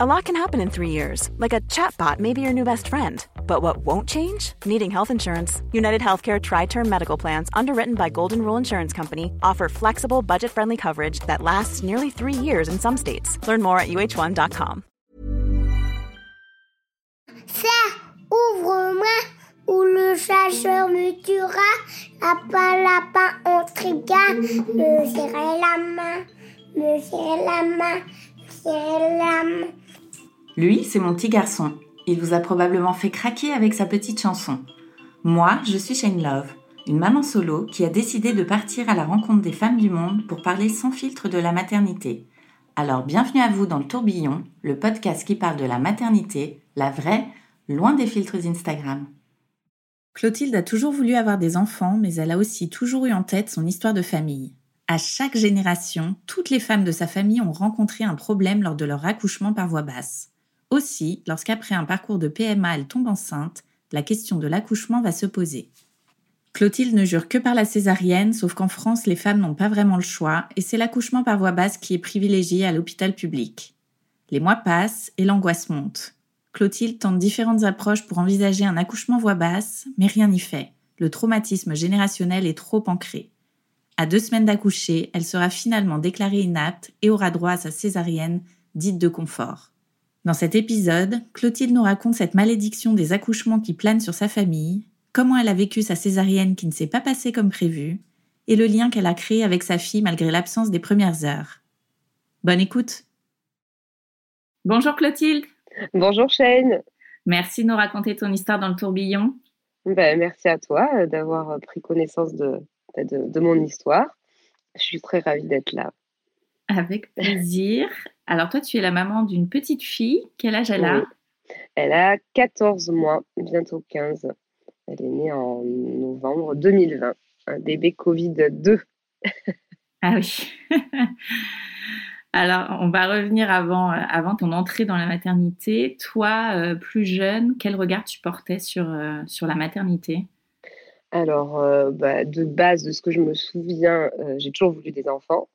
A lot can happen in three years, like a chatbot may be your new best friend. But what won't change? Needing health insurance. United Healthcare Tri Term Medical Plans, underwritten by Golden Rule Insurance Company, offer flexible, budget friendly coverage that lasts nearly three years in some states. Learn more at uh1.com. Ça, ouvre-moi, ou le chasseur me tuera. Lapin, lapin, on. Me serrer la main, me serrer la main, me serrer la main. Lui, c'est mon petit garçon. Il vous a probablement fait craquer avec sa petite chanson. Moi, je suis Shane Love, une maman solo qui a décidé de partir à la rencontre des femmes du monde pour parler sans filtre de la maternité. Alors bienvenue à vous dans le tourbillon, le podcast qui parle de la maternité, la vraie, loin des filtres Instagram. Clotilde a toujours voulu avoir des enfants, mais elle a aussi toujours eu en tête son histoire de famille. À chaque génération, toutes les femmes de sa famille ont rencontré un problème lors de leur accouchement par voie basse. Aussi, lorsqu'après un parcours de PMA elle tombe enceinte, la question de l'accouchement va se poser. Clotilde ne jure que par la césarienne, sauf qu'en France, les femmes n'ont pas vraiment le choix, et c'est l'accouchement par voie basse qui est privilégié à l'hôpital public. Les mois passent et l'angoisse monte. Clotilde tente différentes approches pour envisager un accouchement voie basse, mais rien n'y fait. Le traumatisme générationnel est trop ancré. À deux semaines d'accoucher, elle sera finalement déclarée inapte et aura droit à sa césarienne, dite de confort. Dans cet épisode, Clotilde nous raconte cette malédiction des accouchements qui planent sur sa famille, comment elle a vécu sa césarienne qui ne s'est pas passée comme prévu, et le lien qu'elle a créé avec sa fille malgré l'absence des premières heures. Bonne écoute Bonjour Clotilde Bonjour Shane Merci de nous raconter ton histoire dans le tourbillon. Ben, merci à toi euh, d'avoir euh, pris connaissance de, de, de mon histoire. Je suis très ravie d'être là. Avec plaisir. Alors toi, tu es la maman d'une petite fille. Quel âge elle a Elle a 14 mois, bientôt 15. Elle est née en novembre 2020. Un bébé Covid-2. ah oui. Alors, on va revenir avant, euh, avant ton entrée dans la maternité. Toi, euh, plus jeune, quel regard tu portais sur, euh, sur la maternité? Alors, bah, de base, de ce que je me souviens, j'ai toujours voulu des enfants.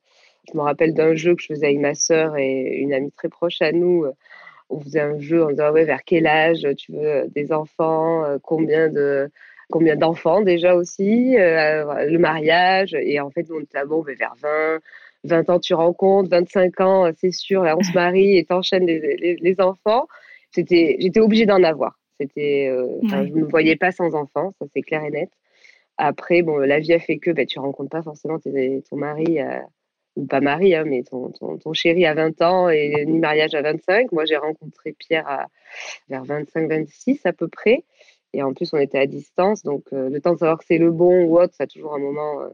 Je me rappelle d'un jeu que je faisais avec ma sœur et une amie très proche à nous. On faisait un jeu en disant ouais, vers quel âge tu veux des enfants, euh, combien de combien d'enfants déjà aussi, euh, le mariage. Et en fait, on était ah bon, vers 20, 20 ans tu rencontres, 25 ans c'est sûr, là on se marie et t'enchaînes les, les, les, enfants. C'était, j'étais obligée d'en avoir. C'était, euh, Je ne me voyais pas sans enfants, ça c'est clair et net. Après, bon, la vie a fait que ben, tu rencontres pas forcément ton mari ou pas mari, hein, mais ton, ton, ton, chéri à 20 ans et ni mariage à 25. Moi, j'ai rencontré Pierre à, vers 25-26 à peu près. Et en plus, on était à distance. Donc, euh, le temps de savoir que c'est le bon ou autre, ça a toujours un moment euh,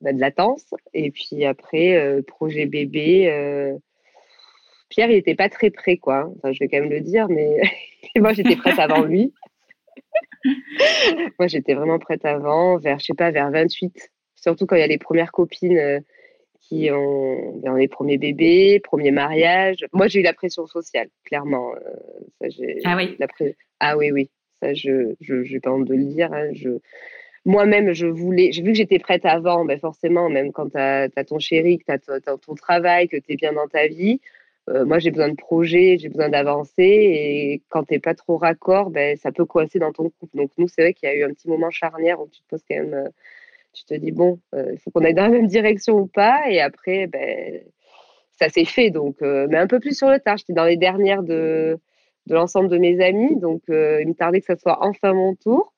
bah, de latence. Et puis après, euh, projet bébé. Pierre, il n'était pas très prêt, quoi. Enfin, je vais quand même le dire, mais moi, j'étais prête avant lui. moi, j'étais vraiment prête avant, vers, je sais pas, vers 28. Surtout quand il y a les premières copines qui ont, ben, les premiers bébés, premier mariage. Moi, j'ai eu la pression sociale, clairement. Euh, ça, ah oui Ah oui, oui. Ça, je n'ai pas honte de le dire. Hein. Je... Moi-même, je voulais, j'ai vu que j'étais prête avant, ben forcément, même quand tu as, ton chéri, que tu as, ton travail, que tu es bien dans ta vie. Euh, moi, j'ai besoin de projets, j'ai besoin d'avancer. Et quand tu n'es pas trop raccord, ben, ça peut coincer dans ton couple. Donc, nous, c'est vrai qu'il y a eu un petit moment charnière où tu te poses quand même euh, tu te dis, bon, euh, il faut qu'on aille dans la même direction ou pas. Et après, ben, ça s'est fait. Donc, euh, mais un peu plus sur le tard. J'étais dans les dernières de, de l'ensemble de mes amis. Donc, euh, il me tardait que ça soit enfin mon tour.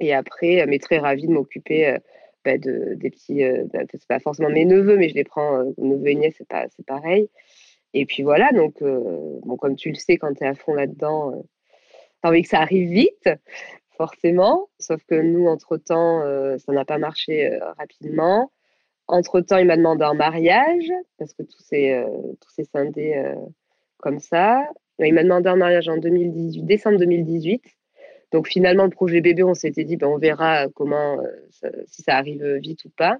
Et après, mais très ravie de m'occuper ben, de, des petits. Ben, c'est pas forcément mes neveux, mais je les prends, neveux et nièces, c'est, pas, c'est pareil. Et puis voilà, donc, bon, comme tu le sais, quand tu es à fond là-dedans, tu as envie que ça arrive vite forcément. Sauf que nous, entre-temps, euh, ça n'a pas marché euh, rapidement. Entre-temps, il m'a demandé un mariage, parce que tout s'est euh, scindé comme ça. Il m'a demandé un mariage en 2018, décembre 2018. Donc finalement, le projet bébé, on s'était dit, ben, on verra comment, si ça arrive vite ou pas.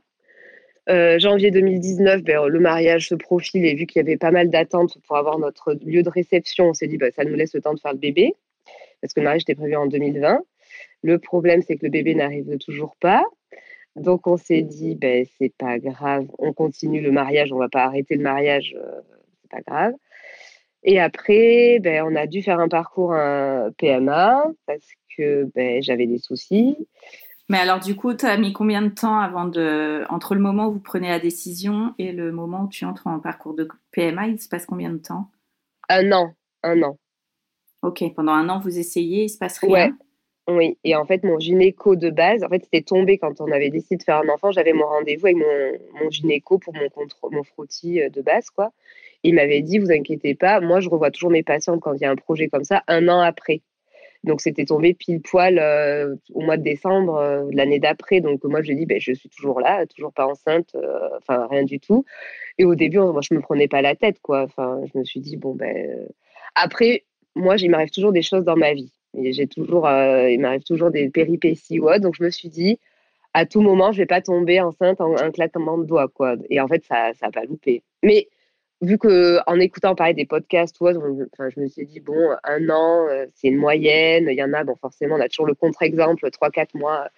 janvier 2019, ben, le mariage se profile et vu qu'il y avait pas mal d'attentes pour avoir notre lieu de réception, on s'est dit, ben, ça nous laisse le temps de faire le bébé, parce que le mariage était prévu en 2020. Le problème, c'est que le bébé n'arrive toujours pas. Donc, on s'est dit, ben, c'est pas grave, on continue le mariage, on va pas arrêter le mariage, euh, c'est pas grave. Et après, ben, on a dû faire un parcours un PMA parce que ben, j'avais des soucis. Mais alors, du coup, tu as mis combien de temps avant de. Entre le moment où vous prenez la décision et le moment où tu entres en parcours de PMA, il se passe combien de temps? Un an. Un an. Ok, pendant un an, vous essayez, il se passe rien? Ouais. Oui, et en fait, mon gynéco de base, en fait, c'était tombé quand on avait décidé de faire un enfant. J'avais mon rendez-vous avec mon, gynéco pour mon, contrôle, mon frottis euh, de base, quoi. Il m'avait dit, vous inquiétez pas, moi, je revois toujours mes patientes quand il y a un projet comme ça, un an après. Donc, c'était tombé pile poil euh, au mois de décembre euh, l'année d'après. Donc, moi, je lui ai dit, ben, je suis toujours là, toujours pas enceinte, enfin, rien du tout. Et au début, moi, je me prenais pas la tête, quoi. Enfin, je me suis dit, bon, ben. Après, moi, il m'arrive toujours des choses dans ma vie. J'ai toujours, euh, il m'arrive toujours des péripéties ou Donc je me suis dit, à tout moment, je vais pas tomber enceinte en un claquement de doigts, quoi. Et en fait, ça, ça pas loupé. Mais vu que en écoutant parler des podcasts enfin, je me suis dit bon, un an, euh, c'est une moyenne. Il y en a, bon, forcément, on a toujours le contre-exemple, trois, quatre mois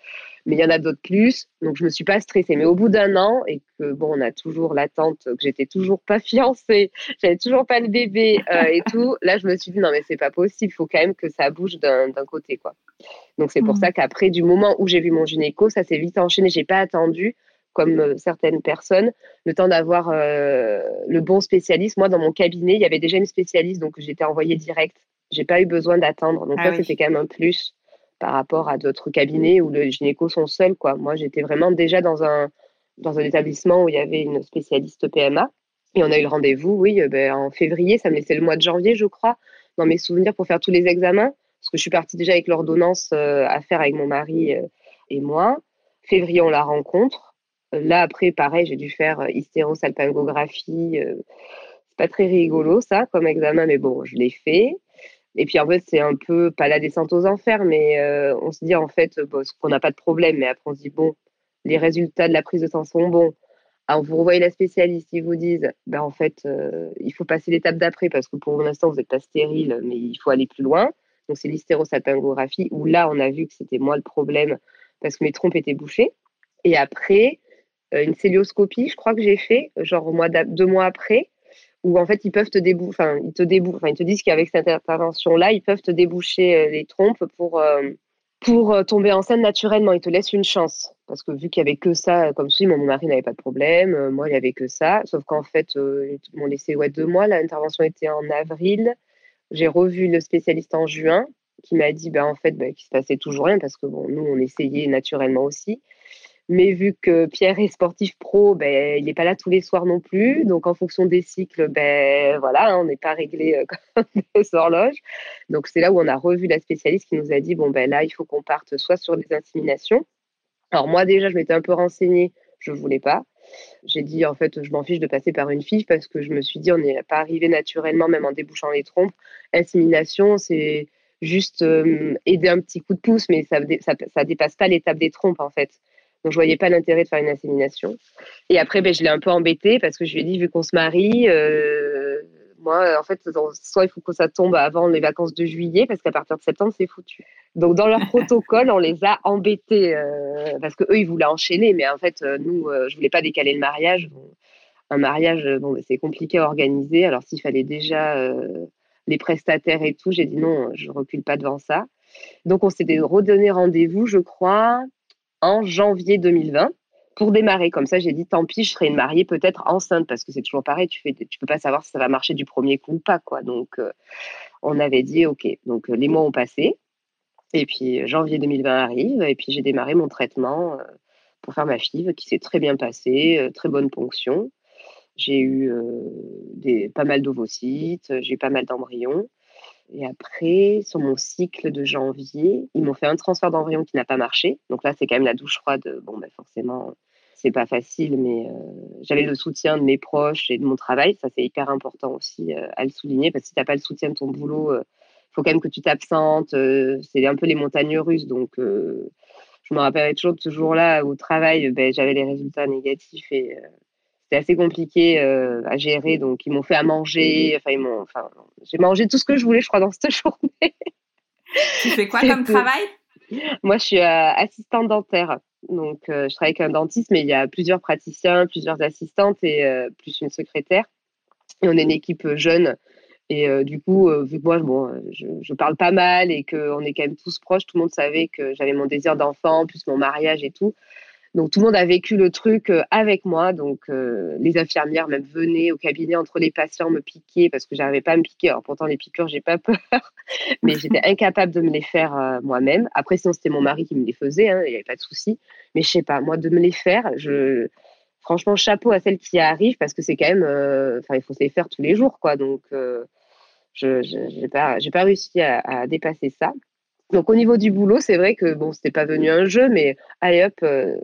mais il y en a d'autres plus. Donc, je me suis pas stressée. Mais au bout d'un an, et que bon, on a toujours l'attente, que j'étais toujours pas fiancée, j'avais toujours pas le bébé euh, et tout, là, je me suis dit, non, mais c'est pas possible, il faut quand même que ça bouge d'un côté, quoi. Donc, c'est pour mmh. ça qu'après, du moment où j'ai vu mon gynéco, ça s'est vite enchaîné. J'ai pas attendu, comme euh, certaines personnes, le temps d'avoir euh, le bon spécialiste. Moi, dans mon cabinet, il y avait déjà une spécialiste, donc j'étais envoyée direct. J'ai pas eu besoin d'attendre. Donc, ah ça, c'était quand même un plus par rapport à d'autres cabinets où les gynécos sont seuls. Quoi. Moi, j'étais vraiment déjà dans un, dans un établissement où il y avait une spécialiste PMA. Et on a eu le rendez-vous, oui, euh, ben, en février, ça me laissait le mois de janvier, je crois, dans mes souvenirs pour faire tous les examens. Parce que je suis partie déjà avec l'ordonnance euh, à faire avec mon mari euh, et moi. Février, on la rencontre. Là, après, pareil, j'ai dû faire hystérosalpingographie. c'est pas très rigolo, ça, comme examen, mais bon, je l'ai fait. Et puis en fait, c'est un peu pas la descente aux enfers, mais euh, on se dit en fait bon, qu'on n'a pas de problème. Mais après, on se dit bon, les résultats de la prise de sang sont bons. Alors, vous revoyez la spécialiste, ils vous disent ben, en fait, euh, il faut passer l'étape d'après parce que pour l'instant, vous n'êtes pas stérile, mais il faut aller plus loin. Donc, c'est l'hystérosalpingographie où là, on a vu que c'était moi le problème parce que mes trompes étaient bouchées. Et après, euh, une célioscopie, je crois que j'ai fait, genre mois deux mois après où en fait ils peuvent te déboucher, enfin ils te enfin ils te disent qu'avec cette intervention-là, ils peuvent te déboucher euh, les trompes pour euh, pour euh, tomber enceinte naturellement. Ils te laissent une chance parce que vu qu'il y avait que ça, comme si mon mari n'avait pas de problème, moi il y avait que ça, sauf qu'en fait ils m'ont laissé ouais deux mois. L'intervention était en avril. J'ai revu le spécialiste en juin qui m'a dit ben en fait ben, qu'il se passait toujours rien parce que bon nous on essayait naturellement aussi. Mais vu que Pierre est sportif pro, ben, il n'est pas là tous les soirs non plus. Donc, en fonction des cycles, ben, voilà, on n'est pas réglé euh, comme des horloges. Donc, c'est là où on a revu la spécialiste qui nous a dit bon, ben là, il faut qu'on parte soit sur des inséminations. Alors, moi, déjà, je m'étais un peu renseignée. Je ne voulais pas. J'ai dit, en fait, je m'en fiche de passer par une fille parce que je me suis dit, on n'est pas arrivé naturellement, même en débouchant les trompes. Insémination, c'est juste euh, aider un petit coup de pouce, mais ça ne dépasse pas l'étape des trompes, en fait. Donc, je voyais pas l'intérêt de faire une insémination. Et après, ben, je l'ai un peu embêté parce que je lui ai dit, vu qu'on se marie, euh, moi, en fait, soit il faut que ça tombe avant les vacances de juillet parce qu'à partir de septembre, c'est foutu. Donc, dans leur protocole, on les a embêtés euh, parce que eux, ils voulaient enchaîner. Mais en fait, euh, nous, je voulais pas décaler le mariage. un mariage, bon, c'est compliqué à organiser. Alors, s'il fallait déjà les prestataires et tout, j'ai dit non, je recule pas devant ça. Donc, on s'était redonné rendez-vous, je crois, en janvier 2020 pour démarrer. Comme ça, j'ai dit, tant pis, je serai une mariée peut-être enceinte, parce que c'est toujours pareil, tu tu peux pas savoir si ça va marcher du premier coup ou pas, quoi. Donc, euh, on avait dit, ok. Donc, euh, les mois ont passé, et puis euh, janvier 2020 arrive, et puis j'ai démarré mon traitement pour faire ma FIV, qui s'est très bien passé, très bonne ponction. J'ai eu des, pas mal d'ovocytes, j'ai eu pas mal d'embryons. Et après, sur mon cycle de janvier, ils m'ont fait un transfert d'embryon qui n'a pas marché. Donc là, c'est quand même la douche froide. Bon, ben forcément, c'est pas facile, mais euh, j'avais le soutien de mes proches et de mon travail. Ça, c'est hyper important aussi euh, à le souligner parce que si tu n'as pas le soutien de ton boulot, il euh, faut quand même que tu t'absentes. c'est un peu les montagnes russes. Donc, je me rappellerai toujours de ce jour-là au travail, ben, j'avais les résultats négatifs et c'était assez compliqué euh, à gérer. Donc, ils m'ont fait à manger. Enfin, ils m'ont, enfin, j'ai mangé tout ce que je voulais, je crois, dans cette journée. Tu fais quoi comme travail? Moi, je suis euh, assistante dentaire. Donc, euh, je travaille avec un dentiste, mais il y a plusieurs praticiens, plusieurs assistantes et plus une secrétaire. Et on est une équipe jeune Et du coup, vu que moi, bon, je, je, parle pas mal et qu'on est quand même tous proches, tout le monde savait que j'avais mon désir d'enfant, plus mon mariage et tout. Donc tout le monde a vécu le truc euh, avec moi. Donc euh, les infirmières même venaient au cabinet entre les patients me piquer parce que j'arrivais pas à me piquer. Alors pourtant les piqûres j'ai pas peur, mais j'étais incapable de me les faire euh, moi-même. Après sinon c'était mon mari qui me les faisait, hein, il n'y avait pas de souci. Mais je sais pas, moi de me les faire, je franchement chapeau à celles qui arrivent parce que c'est quand même, enfin il faut se les faire tous les jours quoi. Donc je j'ai pas réussi à dépasser ça. Donc au niveau du boulot, c'est vrai que bon, c'était pas venu un jeu, mais allez hop, euh,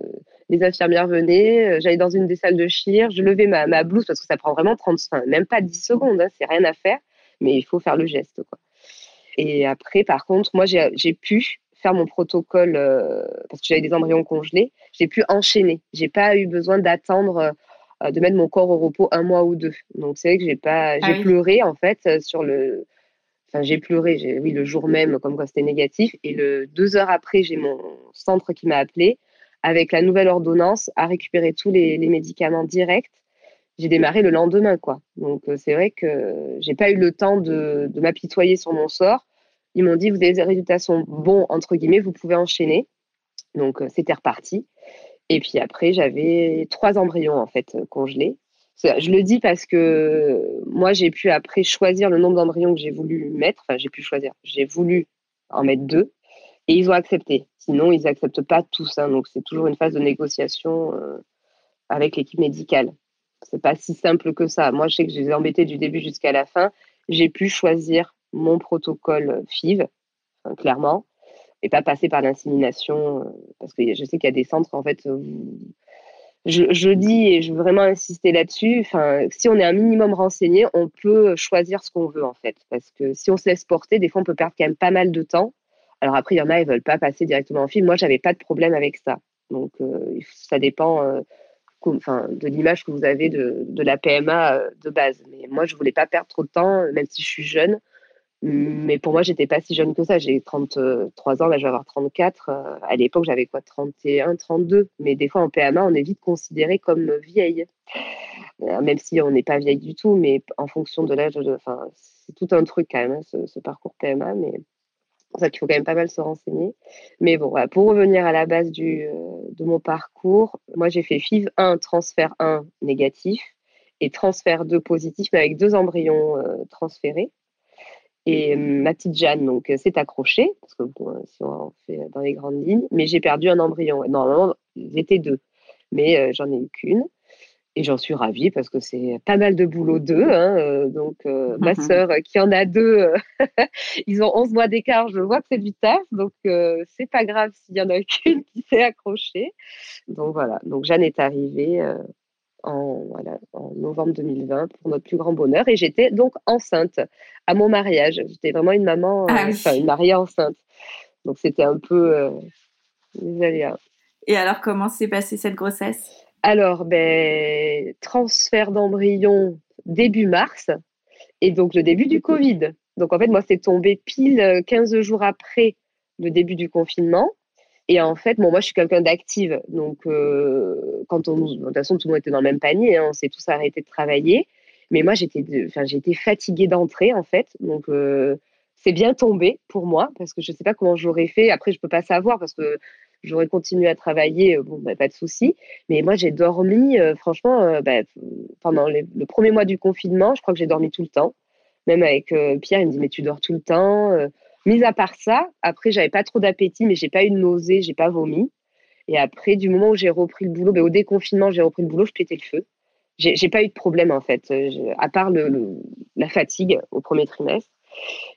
les infirmières venaient, euh, j'allais dans une des salles de chir, je levais ma, ma, blouse parce que ça prend vraiment 30, même pas 10 secondes, hein, c'est rien à faire, mais il faut faire le geste. Quoi. Et après, par contre, moi j'ai pu faire mon protocole euh, parce que j'avais des embryons congelés, j'ai pu enchaîner. J'ai pas eu besoin d'attendre de mettre mon corps au repos un mois ou deux. Donc c'est vrai que j'ai pas, j'ai ah pleuré en fait sur le J'ai pleuré, oui, le jour même, comme quoi c'était négatif. Et deux heures après, j'ai mon centre qui m'a appelé avec la nouvelle ordonnance à récupérer tous les, médicaments directs. J'ai démarré le lendemain, quoi. Donc, euh, c'est vrai que j'ai pas eu le temps de, m'apitoyer sur mon sort. Ils m'ont dit, vous des résultats sont bons, entre guillemets, vous pouvez enchaîner. Donc, euh, c'était reparti. Et puis après, j'avais trois embryons, en fait, congelés. Je le dis parce que moi, j'ai pu après choisir le nombre d'embryons que j'ai voulu mettre. Enfin, j'ai pu choisir. J'ai voulu en mettre deux et ils ont accepté. Sinon, ils n'acceptent pas tous. Hein. donc, c'est toujours une phase de négociation euh, avec l'équipe médicale. C'est pas si simple que ça. Moi, je sais que je les ai embêtés du début jusqu'à la fin. J'ai pu choisir mon protocole FIV, clairement, et pas passer par l'insémination, euh, parce que je sais qu'il y a des centres, en fait, je, dis et je veux vraiment insister là-dessus. Enfin, si on est un minimum renseigné, on peut choisir ce qu'on veut en fait, parce que si on se laisse porter, des fois on peut perdre quand même pas mal de temps. Alors après, il y en a, ils veulent pas passer directement en film. Moi, j'avais pas de problème avec ça. Donc euh, ça dépend. Euh, de l'image que vous avez de, de, la PMA euh, de base. Mais moi, je voulais pas perdre trop de temps, même si je suis jeune. Mais pour moi, j'étais pas si jeune que ça. J'ai 33 ans, là, je vais avoir 34. Euh, à l'époque, j'avais quoi, 31, 32. Mais des fois, en PMA, on est vite considéré comme vieille. Euh, même si on n'est pas vieille du tout, mais en fonction de l'âge, enfin, c'est tout un truc quand même, hein, ce, parcours PMA. Mais c'est pour ça qu'il faut quand même pas mal se renseigner. Mais bon, pour revenir à la base du, euh, de mon parcours, moi, j'ai fait FIV 1, transfert 1 négatif et transfert 2 positif, mais avec deux embryons transférés. Et euh, ma petite Jeanne, donc, euh, s'est accrochée, parce que bon, euh, si on fait dans les grandes lignes, mais j'ai perdu un embryon. Normalement, ils étaient deux, mais j'en ai eu qu'une. Et j'en suis ravie parce que c'est pas mal de boulot deux. Hein, donc, ma sœur qui en a deux, ils ont 11 mois d'écart. Je vois que c'est du taf. Donc, c'est pas grave s'il y en a qu'une qui s'est accrochée. Donc, voilà. Donc, Jeanne est arrivée en, voilà, en novembre 2020 pour notre plus grand bonheur. Et j'étais donc enceinte à mon mariage. J'étais vraiment une maman, ah euh, enfin une mariée enceinte. Donc c'était un peu euh, Et alors, comment s'est passée cette grossesse? Alors, ben, transfert d'embryon début mars et donc le début du Covid. Donc en fait, moi, c'est tombé pile 15 jours après le début du confinement. Et en fait, bon, moi, je suis quelqu'un d'active. Donc, euh, quand on, de toute façon, tout le monde était dans le même panier. Hein, on s'est tous arrêtés de travailler. Mais moi, j'étais, enfin, j'étais fatiguée d'entrer, en fait. Donc, euh, c'est bien tombé pour moi parce que je ne sais pas comment j'aurais fait. Après, je ne peux pas savoir parce que j'aurais continué à travailler. Euh, bon, bah, pas de souci. Mais moi, j'ai dormi, franchement, bah, pendant le premier mois du confinement, je crois que j'ai dormi tout le temps. Même avec Pierre, il me dit, mais tu dors tout le temps. Mis à part ça, après, j'avais pas trop d'appétit, mais j'ai pas eu de nausée, j'ai pas vomi. Et après, du moment où j'ai repris le boulot, ben, au déconfinement, j'ai repris le boulot, je pétais le feu. J'ai pas eu de problème, en fait, à part la fatigue au premier trimestre.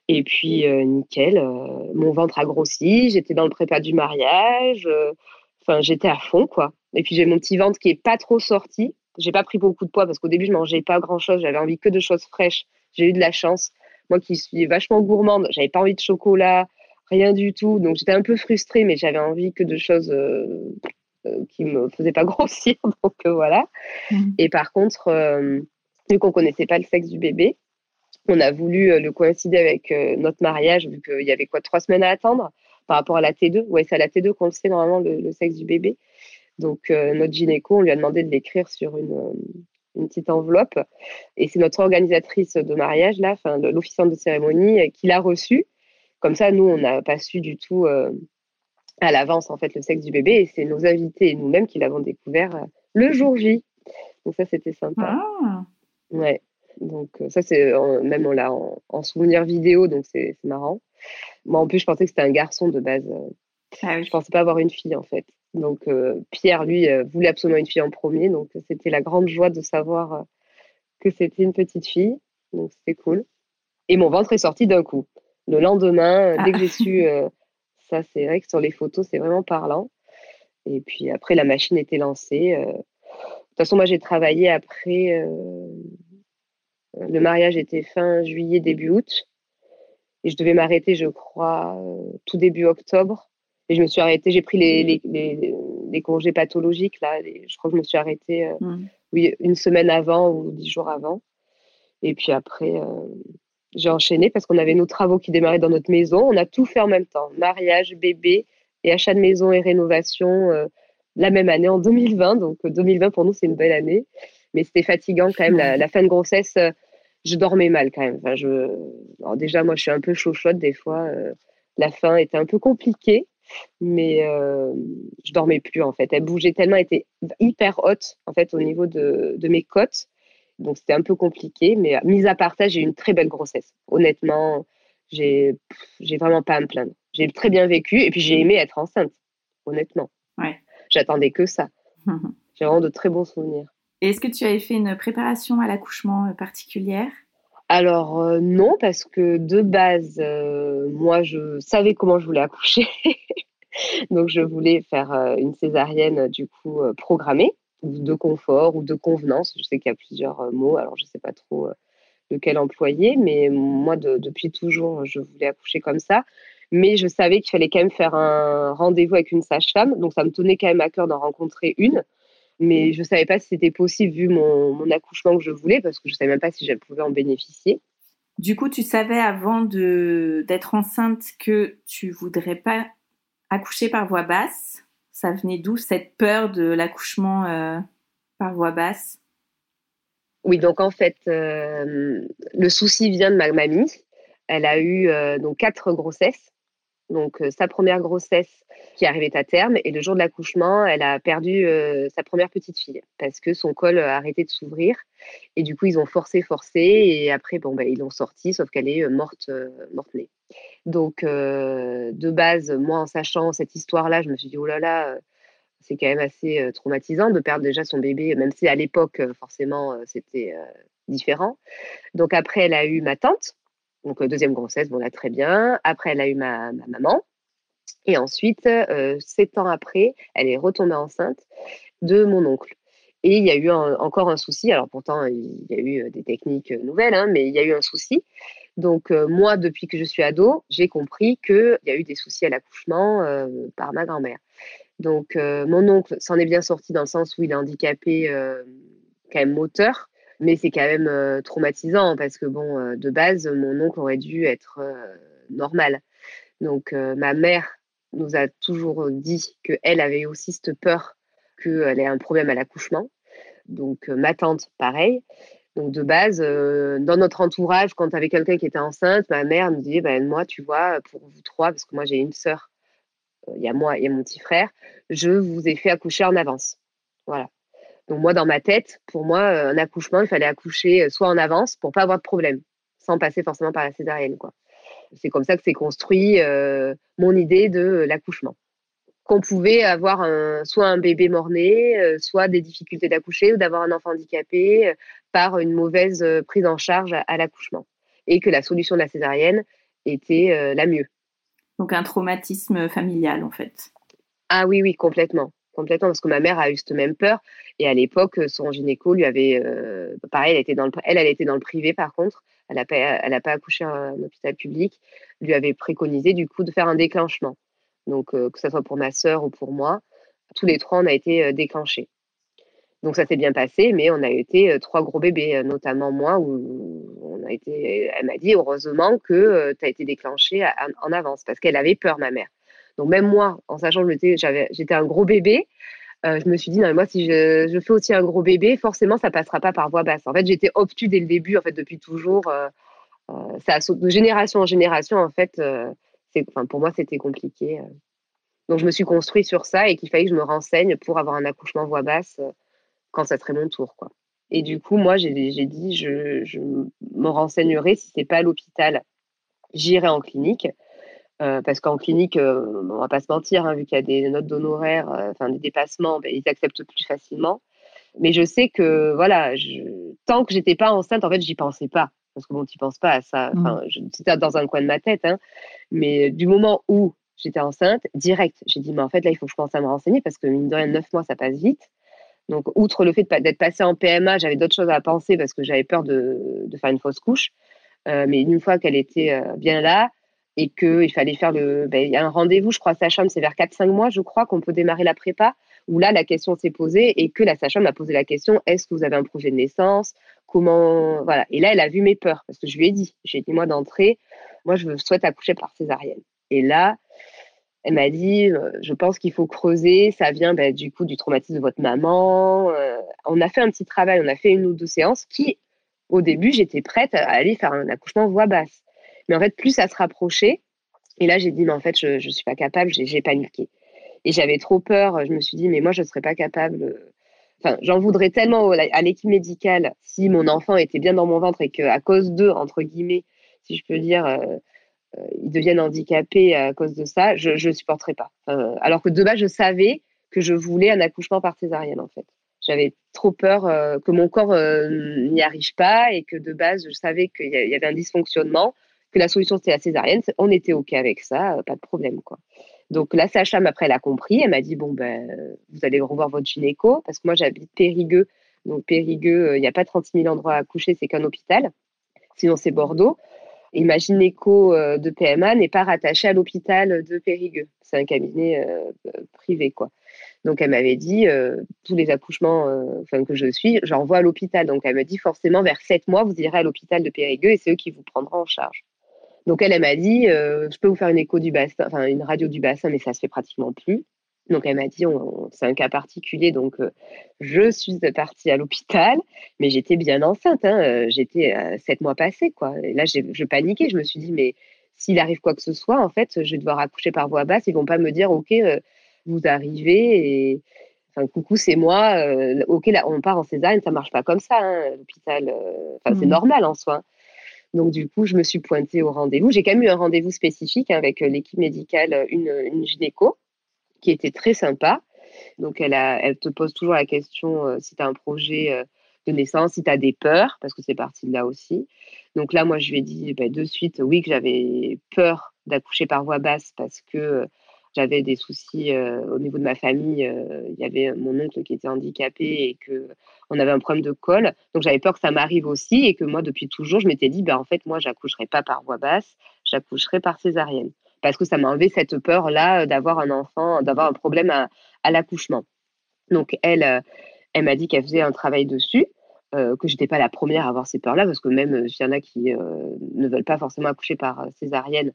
Et puis, euh, nickel, euh, mon ventre a grossi, j'étais dans le prépa du mariage. Euh, enfin, j'étais à fond, quoi. Et puis, j'ai mon petit ventre qui est pas trop sorti. J'ai pas pris beaucoup de poids parce qu'au début, je mangeais pas grand chose. J'avais envie que de choses fraîches. J'ai eu de la chance. Moi qui suis vachement gourmande, j'avais pas envie de chocolat, rien du tout. Donc j'étais un peu frustrée, mais j'avais envie que de choses euh, euh, qui me faisaient pas grossir. Donc euh, voilà. Mmh. Et par contre, vu qu'on connaissait pas le sexe du bébé, on a voulu le coïncider avec notre mariage, vu qu'il y avait quoi, trois semaines à attendre par rapport à la T2. Ouais, c'est à la T2 qu'on le sait normalement le, sexe du bébé. Donc notre gynéco, on lui a demandé de l'écrire sur une une petite enveloppe. Et c'est notre organisatrice de mariage, là, enfin, l'officiante de cérémonie, qui l'a reçue. Comme ça, nous, on n'a pas su du tout à l'avance, en fait, le sexe du bébé. Et c'est nos invités et nous-mêmes qui l'avons découvert le jour J. Donc ça, c'était sympa. Ah. Ouais. Donc ça, c'est même on l'a en, souvenir vidéo, donc c'est marrant. Moi, en plus, je pensais que c'était un garçon de base. Ah oui. Je pensais pas avoir une fille, en fait. Donc Pierre, lui, voulait absolument une fille en premier. Donc c'était la grande joie de savoir que c'était une petite fille. Donc c'était cool. Et mon ventre est sorti d'un coup. Le lendemain, dès que j'ai ah. su, ça c'est vrai que sur les photos, c'est vraiment parlant. Et puis après, la machine était lancée. De toute façon, moi, j'ai travaillé après. le mariage était fin juillet, début août. Et je devais m'arrêter, je crois, tout début octobre. Et je me suis arrêtée, j'ai pris les, les, les, congés pathologiques, là. je crois que je me suis arrêtée mmh. oui, une semaine avant ou dix jours avant. Et puis après, j'ai enchaîné parce qu'on avait nos travaux qui démarraient dans notre maison. On a tout fait en même temps mariage, bébé et achat de maison et rénovation la même année, en 2020. Donc 2020, euh, pour nous, c'est une belle année. Mais c'était fatigant quand même. La, fin de grossesse, euh, je dormais mal quand même. Enfin, je... déjà, moi, je suis un peu chauchotte des fois. Euh, la fin était un peu compliquée, mais je dormais plus en fait. Elle bougeait tellement, elle était hyper haute en fait au niveau de, de mes côtes. Donc c'était un peu compliqué, mais mis à part ça, j'ai eu une très belle grossesse. Honnêtement, j'ai vraiment pas à me plaindre. J'ai très bien vécu et puis j'ai aimé être enceinte, honnêtement. Ouais j'attendais que ça. J'ai vraiment de très bons souvenirs. Est-ce que tu avais fait une préparation à l'accouchement euh, particulière? Alors euh, non, parce que de base, euh, moi, je savais comment je voulais accoucher. Donc, je voulais faire une césarienne, du coup, programmée, ou de confort, ou de convenance. Je sais qu'il y a plusieurs mots, alors je ne sais pas trop lequel employer, mais moi, depuis toujours, je voulais accoucher comme ça. Mais je savais qu'il fallait quand même faire un rendez-vous avec une sage-femme. Donc, ça me tenait quand même à cœur d'en rencontrer une. Mais je ne savais pas si c'était possible vu mon, accouchement que je voulais, parce que je ne savais même pas si je pouvais en bénéficier. Du coup, tu savais avant d'être enceinte que tu voudrais pas accoucher par voie basse? Ça venait d'où cette peur de l'accouchement euh, par voie basse? Oui, donc en fait, euh, le souci vient de ma mamie. Elle a eu euh, donc quatre grossesses donc sa première grossesse qui arrivait à terme et le jour de l'accouchement, elle a perdu sa première petite fille parce que son col a arrêté de s'ouvrir et du coup ils ont forcé, forcé et après bon ben ils l'ont sortie sauf qu'elle est morte, morte née. Donc de base, moi en sachant cette histoire-là, je me suis dit oh là là, c'est quand même assez traumatisant de perdre déjà son bébé, même si à l'époque forcément c'était différent. Donc après elle a eu ma tante donc, deuxième grossesse, bon, là, très bien. Après, elle a eu ma, maman. Et ensuite, sept ans après, elle est retombée enceinte de mon oncle. Et il y a eu encore un souci. Alors, pourtant, il y a eu des techniques nouvelles, hein, mais il y a eu un souci. Donc, moi, depuis que je suis ado, j'ai compris qu'il y a eu des soucis à l'accouchement par ma grand-mère. Donc, mon oncle s'en est bien sorti dans le sens où il est handicapé quand même moteur. Mais c'est quand même euh, traumatisant parce que, bon, euh, de base, mon oncle aurait dû être euh, normal. Donc, ma mère nous a toujours dit qu'elle avait aussi cette peur qu'elle ait un problème à l'accouchement. Donc, ma tante, pareil. Donc, de base, dans notre entourage, quand tu avais quelqu'un qui était enceinte, ma mère nous disait ben, Moi, tu vois, pour vous trois, parce que moi j'ai une sœur, il y a moi et mon petit frère, je vous ai fait accoucher en avance. Voilà. Donc moi, dans ma tête, pour moi, euh, un accouchement, il fallait accoucher euh, soit en avance pour pas avoir de problème, sans passer forcément par la césarienne. Quoi. C'est comme ça que s'est construit euh, mon idée de l'accouchement. Qu'on pouvait avoir un, soit un bébé mort-né, soit des difficultés d'accoucher ou d'avoir un enfant handicapé par une mauvaise prise en charge à, l'accouchement. Et que la solution de la césarienne était la mieux. Donc un traumatisme familial en fait. Ah oui, oui, complètement complètement parce que ma mère a eu cette même peur. Et à l'époque son gynéco lui avait euh, pareil elle était dans le elle elle était dans le privé par contre. Elle n'a pas elle a pas accouché à un hôpital public. Lui avait préconisé du coup de faire un déclenchement. Donc euh, que ce soit pour ma sœur ou pour moi tous les trois on a été euh, déclenchés. Donc ça s'est bien passé mais on a été trois gros bébés notamment moi où on a été elle m'a dit heureusement que tu as été déclenché en avance parce qu'elle avait peur ma mère donc même moi, en sachant que j'étais un gros bébé, je me suis dit, non, moi, si je, fais aussi un gros bébé, forcément, ça passera pas par voix basse. En fait, j'étais obtus dès le début, en fait, depuis toujours. ça saute de génération en génération, en fait. enfin, pour moi, c'était compliqué. Donc, je me suis construit sur ça et qu'il fallait que je me renseigne pour avoir un accouchement voix basse quand ça serait mon tour, quoi. Et du coup, moi, j'ai dit, je, je, me renseignerai si c'est pas à l'hôpital, j'irai en clinique. Euh, parce qu'en clinique, euh, on va pas se mentir, hein, vu qu'il y a des notes d'honoraires, euh, enfin des dépassements, ben, ils acceptent plus facilement. Mais je sais que voilà, je, tant que j'étais pas enceinte, en fait, j'y pensais pas. Parce que bon, tu penses pas à ça. Mmh. C'était dans un coin de ma tête. Hein. Mais du moment où j'étais enceinte, direct, j'ai dit, mais en fait, là, il faut que je commence à me renseigner parce que mine de rien, neuf mois, ça passe vite. Donc, outre le fait d'être passée en PMA, j'avais d'autres choses à penser parce que j'avais peur de, faire une fausse couche. Euh, mais une fois qu'elle était bien là et qu'il fallait faire le. Ben, il y a un rendez-vous, je crois, sage-femme, c'est vers 4-5 mois, je crois, qu'on peut démarrer la prépa, où là, la question s'est posée et que la sage-femme m'a posé la question est-ce que vous avez un projet de naissance? Comment. Voilà. Et là, elle a vu mes peurs parce que je lui ai dit j'ai dit, moi, d'entrée, moi, je souhaite accoucher par césarienne. Et là, elle m'a dit, euh, je pense qu'il faut creuser, ça vient bah, du coup du traumatisme de votre maman. Euh, on a fait un petit travail, on a fait une ou deux séances qui, au début, j'étais prête à aller faire un accouchement voix basse. Mais en fait, plus ça se rapprochait, et là j'ai dit, mais en fait, je ne suis pas capable, j'ai paniqué. Et j'avais trop peur, je me suis dit, mais moi, je ne serais pas capable. Enfin, j'en voudrais tellement à l'équipe médicale si mon enfant était bien dans mon ventre et qu'à cause d'eux, entre guillemets, si je peux dire, euh, euh, ils deviennent handicapés à cause de ça, je ne supporterais pas. alors que de base, je savais que je voulais un accouchement par césarienne, en fait. J'avais trop peur euh, que mon corps euh, n'y arrive pas et que de base, je savais qu'il y avait un dysfonctionnement, que la solution c'était la césarienne. On était OK avec ça, pas de problème, quoi. Donc la sage-femme, après, elle a compris. Elle m'a dit, bon, ben, vous allez revoir votre gynéco, parce que moi, j'habite Périgueux. Donc Périgueux, il n'y a pas 36 000 endroits à coucher, c'est qu'un hôpital. Sinon, c'est Bordeaux. Et ma gynéco euh, de PMA n'est pas rattachée à l'hôpital de Périgueux. C'est un cabinet euh, privé, quoi. Donc, elle m'avait dit, euh, tous les accouchements que je suis, j'envoie à l'hôpital. Donc, elle me dit, forcément, vers sept mois, vous irez à l'hôpital de Périgueux et c'est eux qui vous prendront en charge. Donc, elle, elle m'a dit, je peux vous faire une écho du bassin, enfin, une radio du bassin, mais ça se fait pratiquement plus. Donc elle m'a dit, c'est un cas particulier, donc je suis partie à l'hôpital, mais j'étais bien enceinte, hein, j'étais sept mois passés, quoi. Et là, je paniquais, je me suis dit, mais s'il arrive quoi que ce soit, en fait, je vais devoir accoucher par voie basse, ils vont pas me dire, ok, vous arrivez et enfin coucou, c'est moi, ok, là, on part en césarienne, ça marche pas comme ça, hein, l'hôpital, enfin c'est mmh. normal en soi. Donc du coup, je me suis pointée au rendez-vous. J'ai quand même eu un rendez-vous spécifique avec l'équipe médicale, une, une gynéco qui était très sympa. Donc, elle, te pose toujours la question euh, si tu as un projet euh, de naissance, si tu as des peurs, parce que c'est parti de là aussi. Donc là, moi, je lui ai dit bah, de suite, oui, que j'avais peur d'accoucher par voie basse parce que euh, j'avais des soucis au niveau de ma famille. Il y avait mon oncle qui était handicapé et que on avait un problème de col. Donc j'avais peur que ça m'arrive aussi et que moi, depuis toujours, je m'étais dit, bah, en fait, moi, j'accoucherai pas par voie basse, j'accoucherai par césarienne parce que ça m'a enlevé cette peur-là euh, d'avoir un enfant, d'avoir un problème à, l'accouchement. Donc, elle, euh, elle m'a dit qu'elle faisait un travail dessus, euh, que je n'étais pas la première à avoir ces peurs-là, parce que même s'il y en a qui ne veulent pas forcément accoucher par césarienne,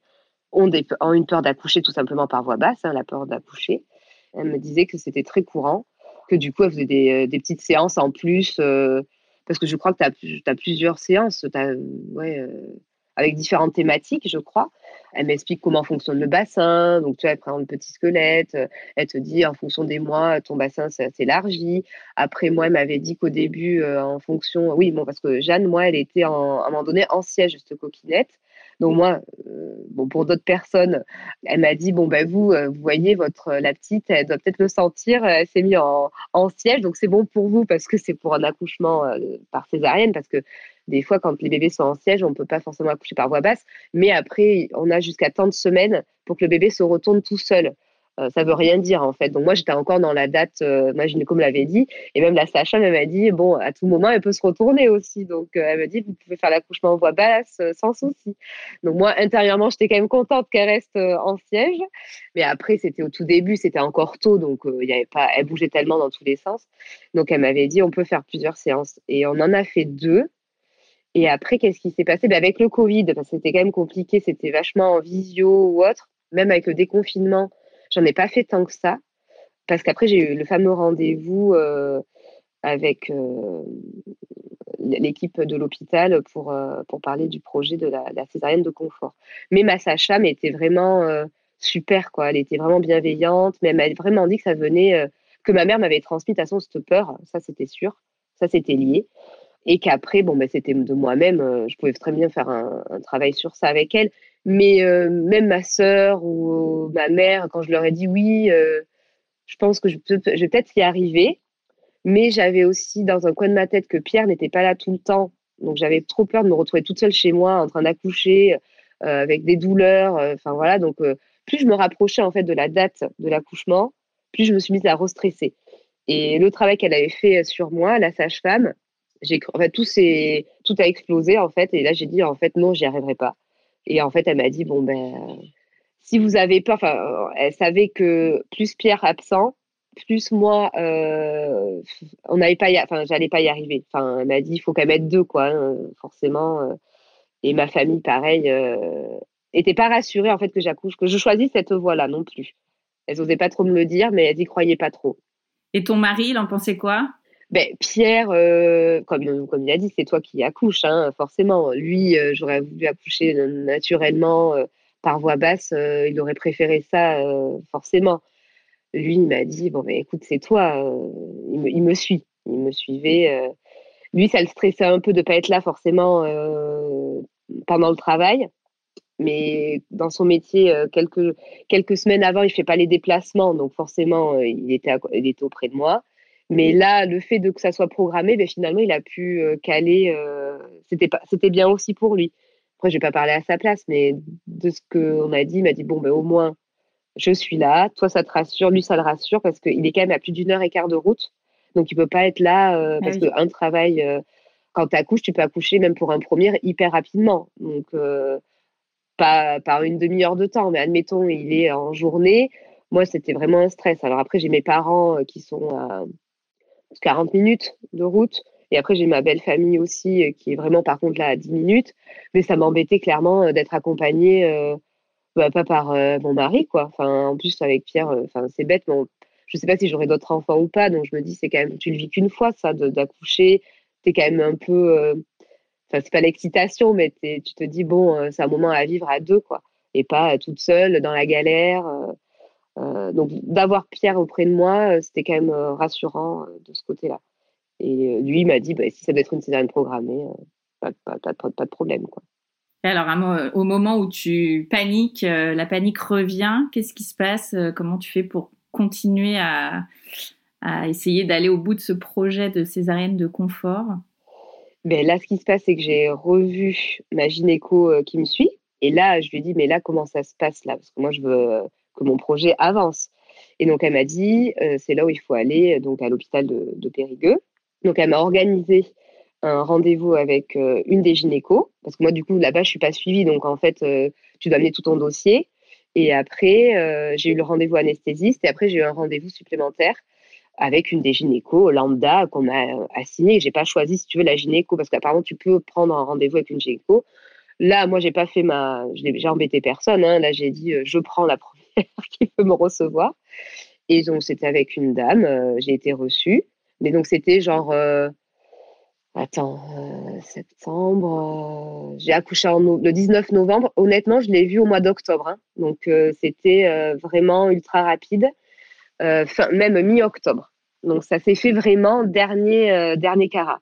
ont, des, ont une peur d'accoucher tout simplement par voie basse, hein, la peur d'accoucher. Elle me disait que c'était très courant, que du coup, elle faisait des, des petites séances en plus, parce que je crois que tu as, as, plusieurs séances. As, ouais, avec différentes thématiques, je crois. Elle m'explique comment fonctionne le bassin. Donc, tu vois, elle prend le petit squelette. Euh, elle te dit, en fonction des mois, ton bassin s'élargit. Après, moi, elle m'avait dit qu'au début, euh, en fonction. Oui, bon, parce que Jeanne, moi, elle était en, à un moment donné en siège, cette coquinette. Donc moi, euh, bon, pour d'autres personnes, elle m'a dit bon ben vous, vous voyez votre la petite, elle doit peut-être le sentir, elle s'est mise en, en, siège, donc c'est bon pour vous parce que c'est pour un accouchement par césarienne parce que des fois, quand les bébés sont en siège, on ne peut pas forcément accoucher par voie basse, mais après, on a jusqu'à tant de semaines pour que le bébé se retourne tout seul. Euh, ça veut rien dire en fait. Donc moi j'étais encore dans la date, euh, ma gynéco me l'avait dit, et même la sage elle m'a dit bon à tout moment elle peut se retourner aussi. Donc euh, elle m'a dit vous pouvez faire l'accouchement en voie basse sans souci. Donc moi intérieurement j'étais quand même contente qu'elle reste en siège, mais après c'était au tout début, c'était encore tôt donc il y avait pas, elle bougeait tellement dans tous les sens. Donc elle m'avait dit on peut faire plusieurs séances et on en a fait deux. Et après, qu'est-ce qui s'est passé? Ben Avec le Covid, c'était quand même compliqué, c'était vachement en visio ou autre, même avec le déconfinement, j'en ai pas fait tant que ça. parce qu'après, j'ai eu le fameux rendez-vous avec l'équipe de l'hôpital pour, pour parler du projet de la, césarienne de confort. Mais ma sage-femme était vraiment super, quoi. Elle était vraiment bienveillante, mais elle m'a vraiment dit que ça venait, que ma mère m'avait transmis de toute façon cette peur, ça c'était sûr, ça c'était lié. Et qu'après, bon, ben, c'était de moi-même, je pouvais très bien faire un, travail sur ça avec elle. Mais même ma sœur ou ma mère, quand je leur ai dit oui, je pense que je, vais peut-être y arriver, mais j'avais aussi dans un coin de ma tête que Pierre n'était pas là tout le temps. Donc j'avais trop peur de me retrouver toute seule chez moi en train d'accoucher euh, avec des douleurs. Euh, enfin voilà, donc euh, plus je me rapprochais en fait de la date de l'accouchement, plus je me suis mise à restresser. Et le travail qu'elle avait fait sur moi, la sage-femme, j'ai en fait tout tout a explosé en fait et là j'ai dit en fait non, j'y arriverai pas. Et en fait elle m'a dit bon ben si vous avez peur, enfin elle savait que plus Pierre absent, plus moi, euh, on n'allait pas, enfin, j'allais pas y arriver. Enfin, elle m'a dit, il faut qu'elle mette deux, quoi, hein, forcément. Euh. Et ma famille, pareil, euh, était pas rassurée en fait que j'accouche, que je choisis cette voie-là non plus. Elles n'osaient pas trop me le dire, mais elles y croyaient pas trop. Et ton mari, il en pensait quoi? Ben, Pierre, comme, comme il a dit, c'est toi qui accouches, hein, forcément. Lui, j'aurais voulu accoucher naturellement par voie basse, il aurait préféré ça, forcément lui, il m'a dit Bon, ben, écoute, c'est toi. Euh, il, me, suit. Il me suivait. Euh. lui, ça le stressait un peu de ne pas être là forcément euh, pendant le travail. Mais dans son métier, quelques, quelques semaines avant, il ne fait pas les déplacements. Donc, forcément, il, était il était auprès de moi. Mais là, le fait de que ça soit programmé, ben, finalement, il a pu caler. c'était, c'était bien aussi pour lui. Après, je ne vais pas parler à sa place, mais de ce qu'on a dit, il m'a dit bon, ben, au moins, je suis là, toi ça te rassure, lui ça le rassure parce qu'il est quand même à plus d'une heure et quart de route. Donc il peut pas être là euh, ah parce qu'un travail, euh, quand tu accouches, tu peux accoucher même pour un premier hyper rapidement. Donc euh, pas par une demi-heure de temps, mais admettons, il est en journée. Moi, c'était vraiment un stress. Alors après, j'ai mes parents qui sont à 40 minutes de route. Et après, j'ai ma belle famille aussi, qui est vraiment par contre là à 10 minutes. Mais ça m'embêtait clairement d'être accompagnée bah, pas par euh, mon mari, quoi. Enfin, en plus, avec Pierre, euh, enfin, c'est bête, mais je sais pas si j'aurai d'autres enfants ou pas. Donc, je me dis, c'est quand même, tu le vis qu'une fois, ça, d'accoucher. Tu es quand même un peu. Euh, enfin, c'est pas l'excitation, mais tu te dis, bon, c'est un moment à vivre à deux, quoi. Et pas toute seule dans la galère. Donc, d'avoir Pierre auprès de moi, c'était quand même rassurant de ce côté-là. Et lui, il m'a dit, bah, si ça doit être une césarienne programmée, pas, pas, pas, pas de problème, quoi alors, au moment où tu paniques, euh, la panique revient, qu'est-ce qui se passe euh, Comment tu fais pour continuer à, essayer d'aller au bout de ce projet de césarienne de confort? Ben Là, ce qui se passe, c'est que j'ai revu ma gynéco euh, qui me suit. Et là, je lui ai dit, mais là, comment ça se passe là? Parce que moi, je veux que mon projet avance. Et donc, elle m'a dit, c'est là où il faut aller, donc à l'hôpital de, Périgueux. Donc, elle m'a organisé un rendez-vous avec euh, une des gynécos, parce que moi, du coup, là-bas, je suis pas suivie. Donc, en fait, euh, tu dois amener tout ton dossier. Et après, euh, j'ai eu le rendez-vous anesthésiste. Et après, j'ai eu un rendez-vous supplémentaire avec une des gynécos lambda qu'on m'a assigné. J'ai pas choisi, si tu veux, la gynéco, parce qu'apparemment, tu peux prendre un rendez-vous avec une gynéco. Là, moi, j'ai pas fait ma. J'ai embêté personne. Hein. Là, j'ai dit, je prends la qui peut me recevoir. Et donc, c'était avec une dame. j'ai été reçue. Mais donc, c'était genre Attends, euh, septembre. Euh, j'ai accouché en, le 19 novembre. Honnêtement, je l'ai vu au mois d'octobre. Hein. Donc, euh, c'était vraiment ultra rapide. fin, même mi-octobre. Donc, ça s'est fait vraiment dernier, dernier carat.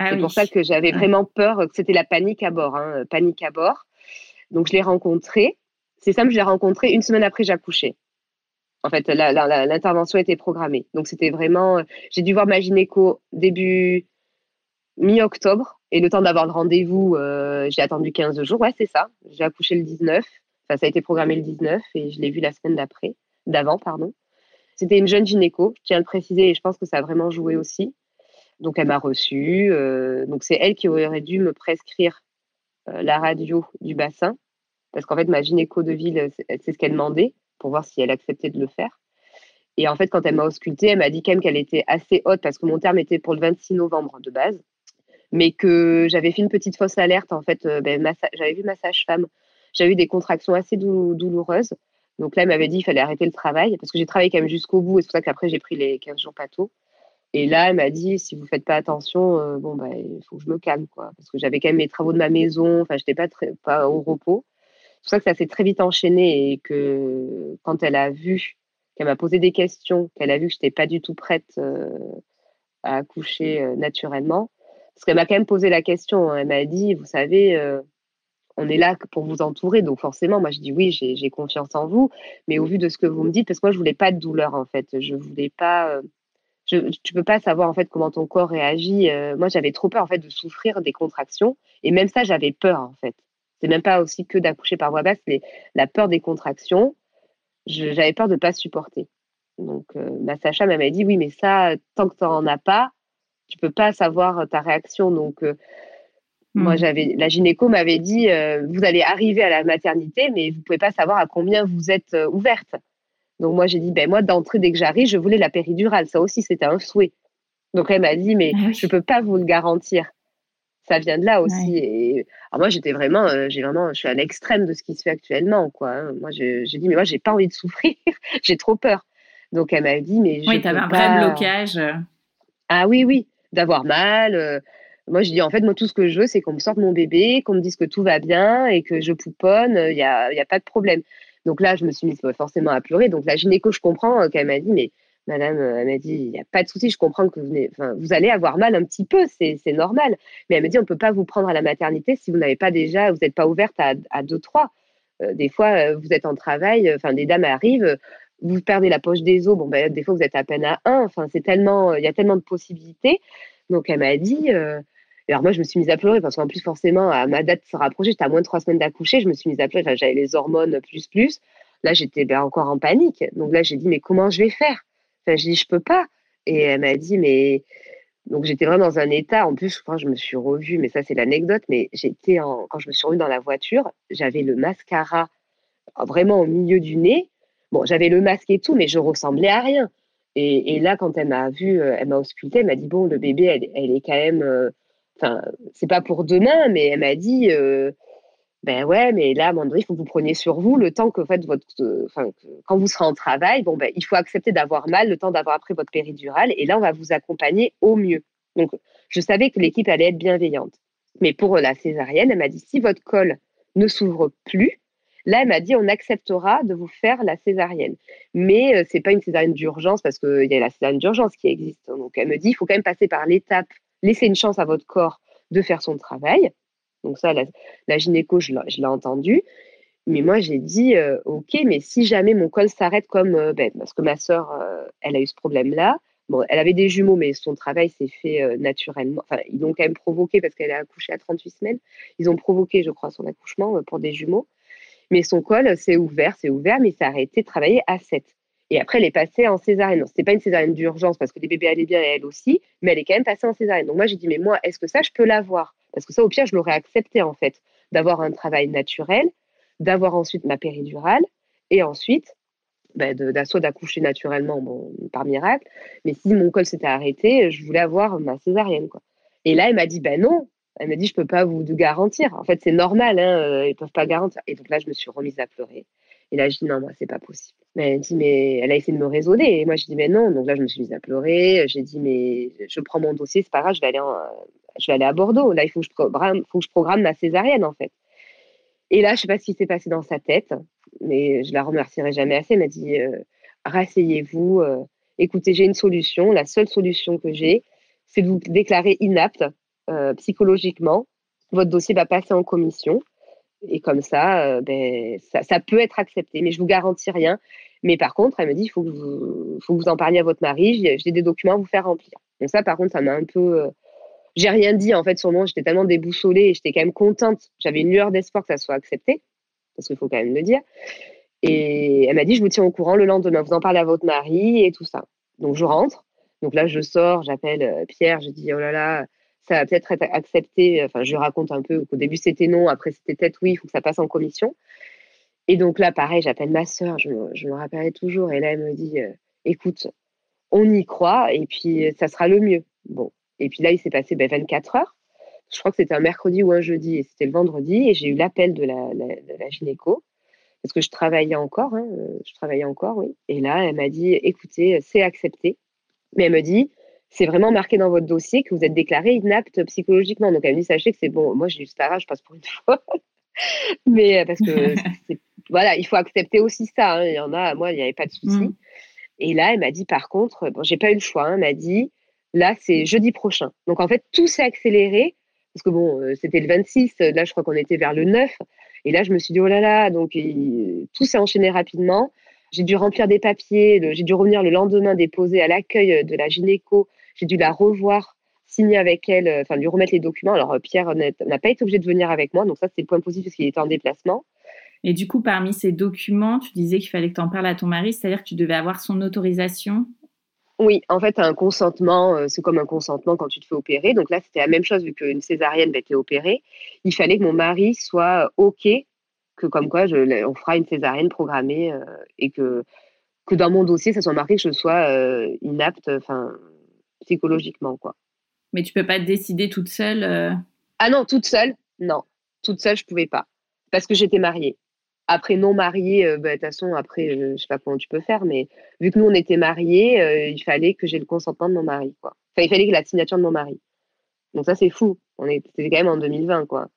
Ah c'est pour ça que j'avais ah. vraiment peur, que c'était la panique à bord. Hein, panique à bord. Donc, je l'ai rencontré. C'est simple, je l'ai rencontré une semaine après j'ai accouché. En fait, l'intervention était programmée. Donc, c'était vraiment. J'ai dû voir ma gynéco début mi-octobre. Et le temps d'avoir le rendez-vous, euh, j'ai attendu 15 jours. Ouais, c'est ça. J'ai accouché le 19. Enfin, ça a été programmé le 19 et je l'ai vu la semaine d'après, d'avant, pardon. C'était une jeune gynéco, je tiens à le préciser, et je pense que ça a vraiment joué aussi. Donc, elle m'a reçue. Euh, donc, c'est elle qui aurait dû me prescrire euh, la radio du bassin. Parce qu'en fait, ma gynéco de ville, c'est ce qu'elle demandait pour voir si elle acceptait de le faire. Et en fait, quand elle m'a auscultée, elle m'a dit quand même qu'elle était assez haute parce que mon terme était pour le 26 novembre de base mais que j'avais fait une petite fausse alerte. En fait, euh, ben, j'avais vu ma sage-femme, j'avais eu des contractions assez douloureuses. Donc là, elle m'avait dit qu'il fallait arrêter le travail parce que j'ai travaillé quand même jusqu'au bout et c'est pour ça qu'après, j'ai pris les 15 jours tôt. Et là, elle m'a dit si vous faites pas attention, euh, bon, bah, il faut que je me calme, quoi. Parce que j'avais quand même mes travaux de ma maison, enfin, je n'étais pas au repos. C'est pour ça que ça s'est très vite enchaîné et que quand elle a vu, qu'elle m'a posé des questions, qu'elle a vu que je n'étais pas du tout prête euh, à accoucher euh, naturellement, parce qu'elle m'a quand même posé la question. Hein. Elle m'a dit, vous savez, on est là pour vous entourer. Donc forcément, moi je dis oui, j'ai confiance en vous. Mais au vu de ce que vous me dites, parce que moi je voulais pas de douleur en fait, je voulais pas. Euh, je, tu peux pas savoir en fait comment ton corps réagit. Euh, moi j'avais trop peur en fait de souffrir des contractions et même ça j'avais peur en fait. C'est même pas aussi que d'accoucher par voie basse, mais la peur des contractions. J'avais peur de pas supporter. Donc euh, ma Sacha m'a dit oui, mais ça tant que tu n'en as pas, tu peux pas savoir ta réaction. Donc moi, mm. j'avais la gynéco m'avait dit euh, vous allez arriver à la maternité, mais vous pouvez pas savoir à combien vous êtes euh, ouverte. Donc moi, j'ai dit ben moi d'entrée dès que j'arrive, je voulais la péridurale. Ça aussi, c'était un souhait. Donc elle m'a dit mais je ah je peux pas vous le garantir. Ça vient de là aussi. Et moi, j'étais vraiment, euh, j'ai vraiment, je suis à l'extrême de ce qui se fait actuellement, quoi. Hein. Moi, j'ai dit mais moi, j'ai pas envie de souffrir. j'ai trop peur. Donc elle m'a dit mais oui, tu avais un vrai blocage. Ah oui, oui, d'avoir mal. Moi, je dis en fait, moi, tout ce que je veux, c'est qu'on me sorte mon bébé, qu'on me dise que tout va bien et que je pouponne, il n'y a, y a pas de problème. Donc là, je me suis mise forcément à pleurer. Donc la gynéco, je comprends euh, qu'elle m'a dit, mais madame, euh, elle m'a dit, il n'y a pas de souci, je comprends que vous, allez avoir mal un petit peu, c'est normal. Mais elle m'a dit, on ne peut pas vous prendre à la maternité si vous n'avez pas déjà, vous n'êtes pas ouverte à, à deux, trois. Euh, des fois, vous êtes en travail, enfin, des dames arrivent, vous perdez la poche des os, bon, ben, des fois, vous êtes à peine à un. Enfin, c'est tellement, il y a tellement de possibilités. Donc, elle m'a dit, alors moi, je me suis mise à pleurer parce qu'en plus, forcément, à ma date se rapprocher, j'étais à moins de trois semaines d'accoucher, je me suis mise à pleurer, j'avais les hormones plus plus. Là, j'étais ben, encore en panique. Donc là, j'ai dit, mais comment je vais faire? Enfin, J'ai dit, je peux pas. Et elle m'a dit, mais... Donc j'étais vraiment dans un état, en plus, je que je me suis revue, mais ça c'est l'anecdote, mais j'étais en... quand je me suis revue dans la voiture, j'avais le mascara vraiment au milieu du nez. Bon, j'avais le masque et tout, mais je ressemblais à rien. Et, là, quand elle m'a vue, euh, elle m'a auscultée, elle m'a dit, bon, le bébé, elle, elle est quand même... Euh, enfin, c'est pas pour demain, mais elle m'a dit, euh, ben ouais, mais là, Mandry, il faut que vous preniez sur vous le temps que, fait, votre, enfin, quand vous serez en travail, bon, ben, il faut accepter d'avoir mal le temps d'avoir appris votre péridurale, et là, on va vous accompagner au mieux. Donc, je savais que l'équipe allait être bienveillante. Mais pour la césarienne, elle m'a dit, si votre col ne s'ouvre plus, Là, elle m'a dit on acceptera de vous faire la césarienne. Mais euh, c'est pas une césarienne d'urgence parce qu'il y a la césarienne d'urgence qui existe. Donc elle me dit il faut quand même passer par l'étape laissez une chance à votre corps de faire son travail. Donc ça, la, gynéco, je l'ai entendu. Mais moi, j'ai dit, euh, OK, mais si jamais mon col s'arrête comme, euh, ben, parce que ma sœur, euh, elle a eu ce problème-là. Bon, elle avait des jumeaux, mais son travail s'est fait naturellement. Enfin, ils l'ont quand même provoqué parce qu'elle a accouché à 38 semaines. Ils ont provoqué, je crois, son accouchement pour des jumeaux. Mais son col s'est ouvert, s'est ouvert, mais s'est arrêté de travailler à 7. Et après, elle est passée en césarienne. Ce n'était pas une césarienne d'urgence parce que les bébés allaient bien et elle aussi, mais elle est quand même passée en césarienne. Donc moi, j'ai dit, mais moi, est-ce que ça, je peux l'avoir? Parce que ça, au pire, je l'aurais accepté en fait, d'avoir un travail naturel, d'avoir ensuite ma péridurale et ensuite ben, d'assaut d'accoucher naturellement bon, par miracle. Mais si mon col s'était arrêté, je voulais avoir ma césarienne. Quoi. Et là, elle m'a dit, ben non. Elle m'a dit, je ne peux pas vous garantir. En fait, c'est normal, hein, euh, ils peuvent pas garantir. Et donc là, je me suis remise à pleurer. Et là, je dis, non, moi, c'est pas possible. Mais elle a essayé de me raisonner. Et moi, je dis, mais non. Donc là, je me suis mise à pleurer. J'ai dit, mais je prends mon dossier, c'est pas grave, je vais aller, je vais aller à Bordeaux. Là, il faut que, je programme, ma césarienne, en fait. Et là, je sais pas ce qui s'est passé dans sa tête, mais je la remercierai jamais assez. Elle m'a dit, euh, rasseyez-vous. Euh, écoutez, j'ai une solution. La seule solution que j'ai, c'est de vous déclarer inapte euh, psychologiquement. Votre dossier va passer en commission. Et comme ça, euh, ben, ça, peut être accepté, mais je vous garantis rien. Mais par contre, elle me dit, il faut faut que vous en parliez à votre mari, j'ai des documents à vous faire remplir. Donc ça, par contre, ça m'a un peu... J'ai rien dit, en fait, sur moi, j'étais tellement déboussolée et j'étais quand même contente. J'avais une lueur d'espoir que ça soit accepté, parce qu'il faut quand même le dire. Et elle m'a dit, je vous tiens au courant le lendemain, vous en parlez à votre mari et tout ça. Donc je rentre. Donc là, je sors, j'appelle euh, Pierre, je dis, oh là là, ça va peut-être être accepté. Enfin, je raconte un peu qu'au début c'était non, après c'était peut-être oui, il faut que ça passe en commission. Et donc là, pareil, j'appelle ma sœur, je me, je me rappellerai toujours, et là elle me dit, euh, écoute, on y croit, et puis euh, ça sera le mieux. Bon, et puis là il s'est passé 24 ben, heures. Je crois que c'était un mercredi ou un jeudi, et c'était le vendredi, et j'ai eu l'appel de la, la, gynéco parce que je travaillais encore, hein, je travaillais encore, oui. Et là, elle m'a dit, écoutez, c'est accepté. Mais elle me dit, c'est vraiment marqué dans votre dossier que vous êtes déclaré inapte psychologiquement. Donc elle me dit, sachez que c'est bon. Moi, j'ai eu pas je passe pour une fois. Mais parce que voilà, il faut accepter aussi ça. Hein. Il y en a, moi, il n'y avait pas de souci. Mm. Et là, elle m'a dit, par contre, bon, j'ai pas eu le choix. Hein. elle m'a dit, là, c'est jeudi prochain. Donc en fait, tout s'est accéléré parce que bon, euh, c'était le 26. Là, je crois qu'on était vers le 9. Et là, je me suis dit, oh là là, donc tout s'est enchaîné rapidement. J'ai dû remplir des papiers, j'ai dû revenir le lendemain déposer à l'accueil de la gynéco. J'ai dû la revoir, signer avec elle, enfin lui remettre les documents. Alors Pierre n'a pas été obligé de venir avec moi, donc ça c'est le point positif parce qu'il était en déplacement. Et du coup, parmi ces documents, tu disais qu'il fallait que tu en parles à ton mari, c'est-à-dire que tu devais avoir son autorisation? Oui, en fait, un consentement, euh, c'est comme un consentement quand tu te fais opérer. Donc là, c'était la même chose vu qu'une césarienne va être opérée. Il fallait que mon mari soit OK, que comme quoi je, on fera une césarienne programmée euh, et que, que dans mon dossier, ça soit marqué que je sois euh, inapte enfin, psychologiquement. Quoi. Mais tu peux pas te décider toute seule Ah non, toute seule? Non, toute seule, je pouvais pas. Parce que j'étais mariée. Après, non marié, euh, bah, de toute façon, après, je, ne sais pas comment tu peux faire, mais vu que nous, on était mariés, euh, il fallait que j'ai le consentement de mon mari. Enfin, il fallait que la signature de mon mari. Donc ça, c'est fou. On c'était quand même en 2020, quoi.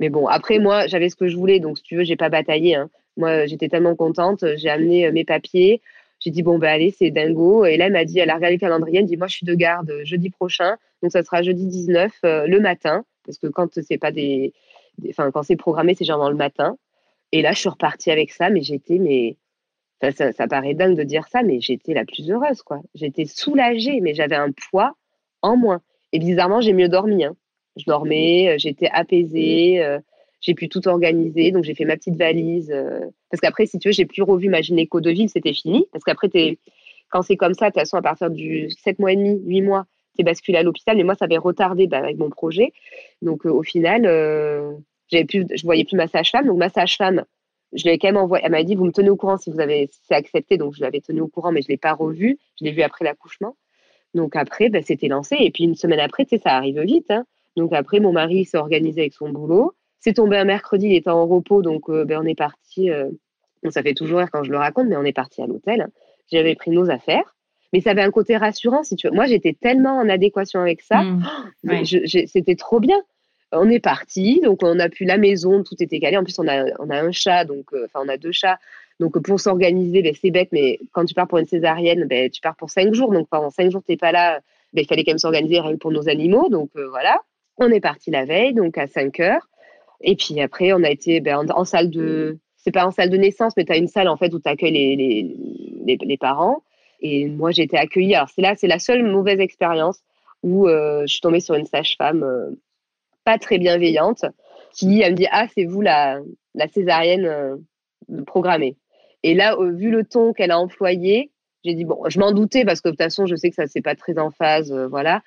Mais bon, après, moi, j'avais ce que je voulais, donc si tu veux, j'ai pas bataillé. Hein. Moi, j'étais tellement contente, j'ai amené euh, mes papiers. J'ai dit, bon, ben allez, c'est dingo. Et là, elle m'a dit, elle a regardé le calendrier, elle dit, moi, je suis de garde jeudi prochain. Donc, ça sera jeudi 19, le matin. Parce que quand c'est pas des. Enfin, quand c'est programmé, c'est généralement le matin. Et là, je suis repartie avec ça, mais j'étais, mais ça, ça, paraît dingue de dire ça, mais j'étais la plus heureuse, quoi. J'étais soulagée, mais j'avais un poids en moins. Et bizarrement, j'ai mieux dormi. Hein. Je dormais, euh, j'étais apaisée, euh, j'ai pu tout organiser, donc j'ai fait ma petite valise. Euh, parce qu'après, si tu veux, j'ai plus revu ma gynéco de ville, c'était fini. Parce qu'après, quand c'est comme ça, de toute façon, à partir du 7 mois et demi, 8 mois, tu es basculé à l'hôpital. Mais moi, ça avait retardé bah, avec mon projet. Donc, au final, j'avais plus, je voyais plus ma sage-femme. Donc ma sage-femme, je l'ai quand même envoyé. Elle m'a dit, vous me tenez au courant si vous avez, c'est accepté. Donc je l'avais tenu au courant, mais je l'ai pas revu. Je l'ai vu après l'accouchement. Donc après, ben, c'était lancé. Et puis une semaine après, tu sais, ça arrive vite. Hein. Donc après, mon mari s'est organisé avec son boulot. C'est tombé un mercredi, il était en repos, donc euh, ben, on est parti. Euh, ça fait toujours rire quand je le raconte, mais on est parti à l'hôtel. J'avais pris nos affaires. Mais ça avait un côté rassurant, si tu veux. Moi, j'étais tellement en adéquation avec ça. Mmh. C'était trop bien on est parti, donc on a pu la maison, tout était calé. En plus, on a, on a un chat, donc euh, enfin on a deux chats. Donc pour s'organiser, ben, c'est bête, mais quand tu pars pour une césarienne, ben, tu pars pour cinq jours. Donc pendant cinq jours, tu n'es pas là. Ben, il fallait quand même s'organiser rien pour nos animaux. Donc euh, voilà, on est parti la veille, donc à 5 heures. Et puis après, on a été en, salle de. C'est pas en salle de naissance, mais tu as une salle en fait où tu accueilles les, les, les, parents. Et moi, j'ai été accueillie. Alors c'est là, c'est la seule mauvaise expérience où euh, je suis tombée sur une sage-femme pas très bienveillante qui elle me dit ah c'est vous la, la césarienne euh, programmée et là vu le ton qu'elle a employé j'ai dit bon je m'en doutais parce que de toute façon je sais que ça c'est pas très en phase euh, voilà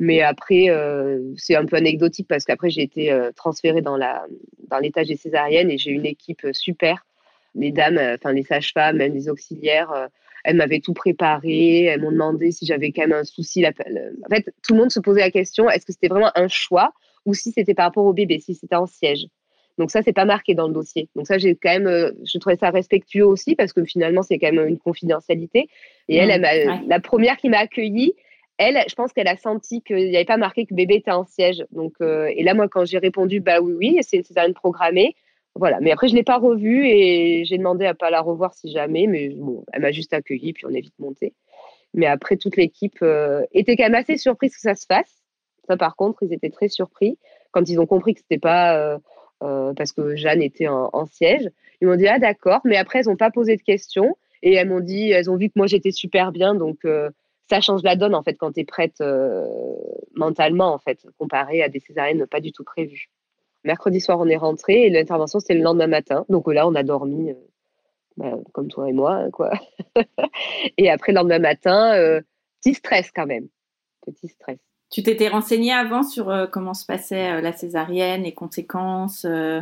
mais après euh, c'est un peu anecdotique parce qu'après j'ai été transférée dans la dans l'étage des césariennes et j'ai une équipe super. Les dames enfin les sages-femmes même les auxiliaires elles m'avaient tout préparé, elles m'ont demandé si j'avais quand même un souci. En fait, tout le monde se posait la question est-ce que c'était vraiment un choix ou si c'était par rapport au bébé, si c'était en siège. Donc ça, c'est pas marqué dans le dossier. Donc ça, j'ai quand même, euh, je trouvais ça respectueux aussi parce que finalement, c'est quand même une confidentialité. Et elle, mmh, la première qui m'a accueillie, elle, je pense qu'elle a senti qu'il n'y avait pas marqué que bébé était en siège. Donc, euh, et là, moi, quand j'ai répondu, bah oui, oui, c'est une césarienne programmée. Voilà. Mais après, je l'ai pas revue et j'ai demandé à pas la revoir si jamais. Mais bon, elle m'a juste accueillie puis on est vite monté. Mais après, toute l'équipe euh, était quand même assez surprise que ça se fasse. Ça, par contre, ils étaient très surpris quand ils ont compris que c'était pas euh, euh, parce que Jeanne était en, siège. Ils m'ont dit ah d'accord, mais après elles n'ont pas posé de questions et elles m'ont dit elles ont vu que moi j'étais super bien, donc euh, ça change la donne en fait quand tu es prête mentalement en fait comparé à des césariennes pas du tout prévues. Mercredi soir on est rentré et l'intervention c'était le lendemain matin, donc là on a dormi. Bah, comme toi et moi, quoi. et après, le lendemain matin, petit stress quand même. Petit stress. Tu t'étais renseignée avant sur euh, comment se passait euh, la césarienne, les conséquences, euh,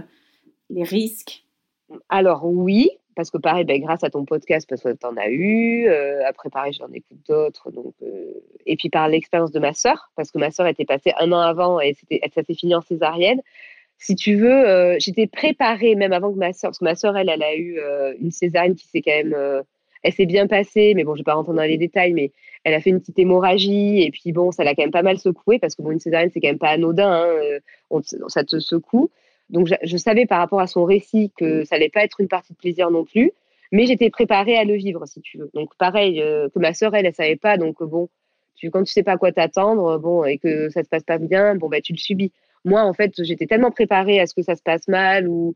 les risques? Alors oui, parce que pareil, ben, grâce à ton podcast, parce que tu en as eu, après pareil, j'en écoute d'autres. Et puis par l'expérience de ma sœur, parce que ma sœur était passée un an avant et ça s'est fini en césarienne. si tu veux, j'étais préparée même avant que ma soeur, parce que ma soeur, elle, elle a eu une césarienne qui s'est quand même, elle s'est bien passée, mais bon, je vais pas rentrer dans les détails, mais elle a fait une petite hémorragie et puis bon, ça l'a quand même pas mal secouée parce que bon, une césarienne, c'est quand même pas anodin, hein, ça te secoue. Donc, je, savais par rapport à son récit que ça allait pas être une partie de plaisir non plus, mais j'étais préparée à le vivre, si tu veux. Donc, pareil que ma soeur, elle, elle savait pas, donc bon, tu, quand tu sais pas à quoi t'attendre, bon, et que ça se passe pas bien, bon, bah, tu le subis. Moi, en fait, j'étais tellement préparée à ce que ça se passe mal ou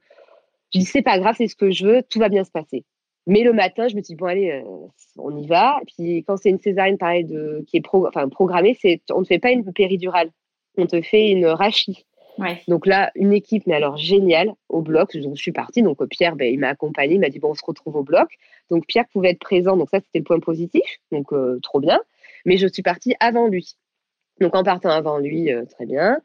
je dis c'est pas grave, c'est ce que je veux, tout va bien se passer. Mais le matin, je me dis bon allez, euh, on y va. Puis quand c'est une césarienne pareil de qui est enfin, programmée, c'est on ne fait pas une péridurale, on te fait une rachie. Donc là, une équipe, mais alors géniale, au bloc. Donc je suis partie. Donc Pierre, ben, il m'a accompagné, il m'a dit bon, on se retrouve au bloc. Donc Pierre pouvait être présent. Donc ça, c'était le point positif. Donc euh, trop bien. Mais je suis partie avant lui. Donc en partant avant lui, euh, très bien.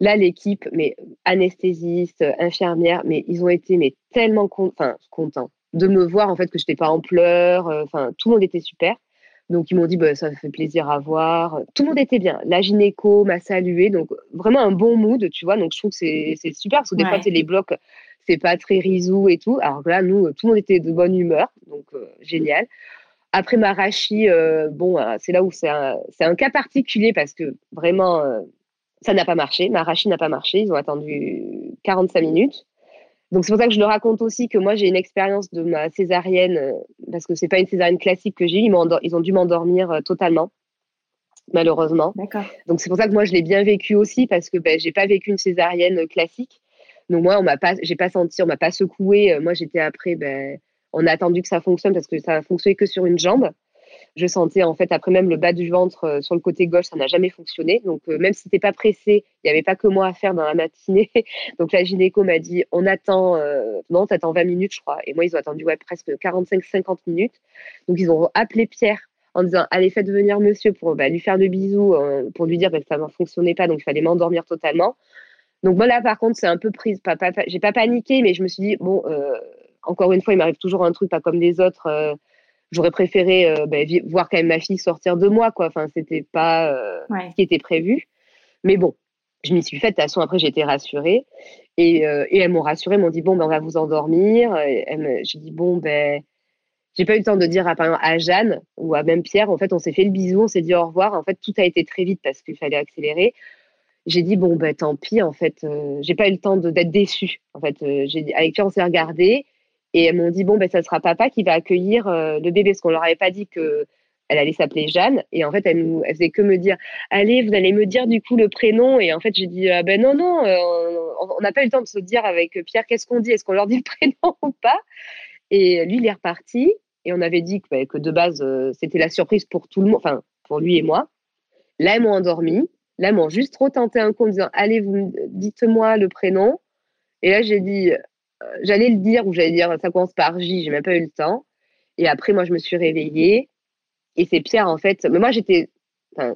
Là, l'équipe, mais anesthésiste, infirmière, mais ils ont été mais tellement contents de me voir en fait que je n'étais pas en pleurs. Euh, enfin, tout le monde était super. Donc ils m'ont dit bah, ça fait plaisir à voir. Tout le monde était bien. La gynéco m'a salué, donc vraiment un bon mood, tu vois. Donc je trouve que c'est super parce que des fois c'est les blocs, c'est pas très risou et tout. Alors là nous tout le monde était de bonne humeur, donc euh, génial. Après Marachi, euh, bon c'est là où c'est un, un, cas particulier parce que vraiment ça n'a pas marché. Marachi n'a pas marché. Ils ont attendu 45 minutes. Donc c'est pour ça que je le raconte aussi que moi j'ai une expérience de ma césarienne euh, parce que c'est pas une césarienne classique que j'ai. Ils, ils ont dû m'endormir euh, totalement, malheureusement. D'accord. Donc c'est pour ça que moi je l'ai bien vécu aussi parce que ben, j'ai pas vécu une césarienne classique. Donc moi on m'a pas, j'ai pas senti, on m'a pas secoué. Euh, moi j'étais après, ben, on a attendu que ça fonctionne parce que ça a fonctionné que sur une jambe je sentais en fait après même le bas du ventre euh, sur le côté gauche, ça n'a jamais fonctionné. Donc euh, même si t'es pas pressé, il n'y avait pas que moi à faire dans la matinée. Donc la gynéco m'a dit on attend, euh, non, t'attends 20 minutes je crois. Et moi ils ont attendu ouais, presque 45-50 minutes. Donc ils ont appelé Pierre en disant allez faites venir monsieur pour bah, lui faire de bisous, pour lui dire bah, que ça ne fonctionnait pas, donc il fallait m'endormir totalement. Donc moi là par contre c'est un peu prise, pas, pas, j'ai pas paniqué, mais je me suis dit bon encore une fois il m'arrive toujours un truc pas comme les autres j'aurais préféré euh, ben, voir quand même ma fille sortir de moi, quoi. Enfin, c'était pas euh, ce qui était prévu. Mais bon, je m'y suis faite. De toute façon, après, j'étais rassurée. Et, euh, et elles m'ont rassurée, m'ont dit bon, ben, on va vous endormir. J'ai dit bon, ben, j'ai pas eu le temps de dire à, à Jeanne ou à même Pierre. En fait, on s'est fait le bisou, on s'est dit au revoir. En fait, tout a été très vite parce qu'il fallait accélérer. J'ai dit bon, ben, tant pis. En fait, j'ai pas eu le temps d'être déçue. En fait, j'ai avec Pierre, on s'est regardé. Et elles m'ont dit bon ben ça sera papa qui va accueillir euh, le bébé. Parce qu'on leur avait pas dit que elle allait s'appeler Jeanne. Et en fait elle nous elle faisait que me dire allez vous allez me dire du coup le prénom et en fait j'ai dit ah ben non non euh, on n'a pas eu le temps de se dire avec Pierre qu'est-ce qu'on dit? Est-ce qu'on leur dit le prénom ou pas? Et lui il est reparti. Et on avait dit que, ben, que de base euh, c'était la surprise pour tout le monde enfin pour lui et moi. Là ils m'ont endormi là ils m'ont juste retenté un coup en disant allez vous dites-moi le prénom et là j'ai dit j'allais le dire ou j'allais dire ça commence par J, j'ai même pas eu le temps. Et après, moi, je me suis réveillée. Et c'est Pierre, en fait. Mais moi, j'étais,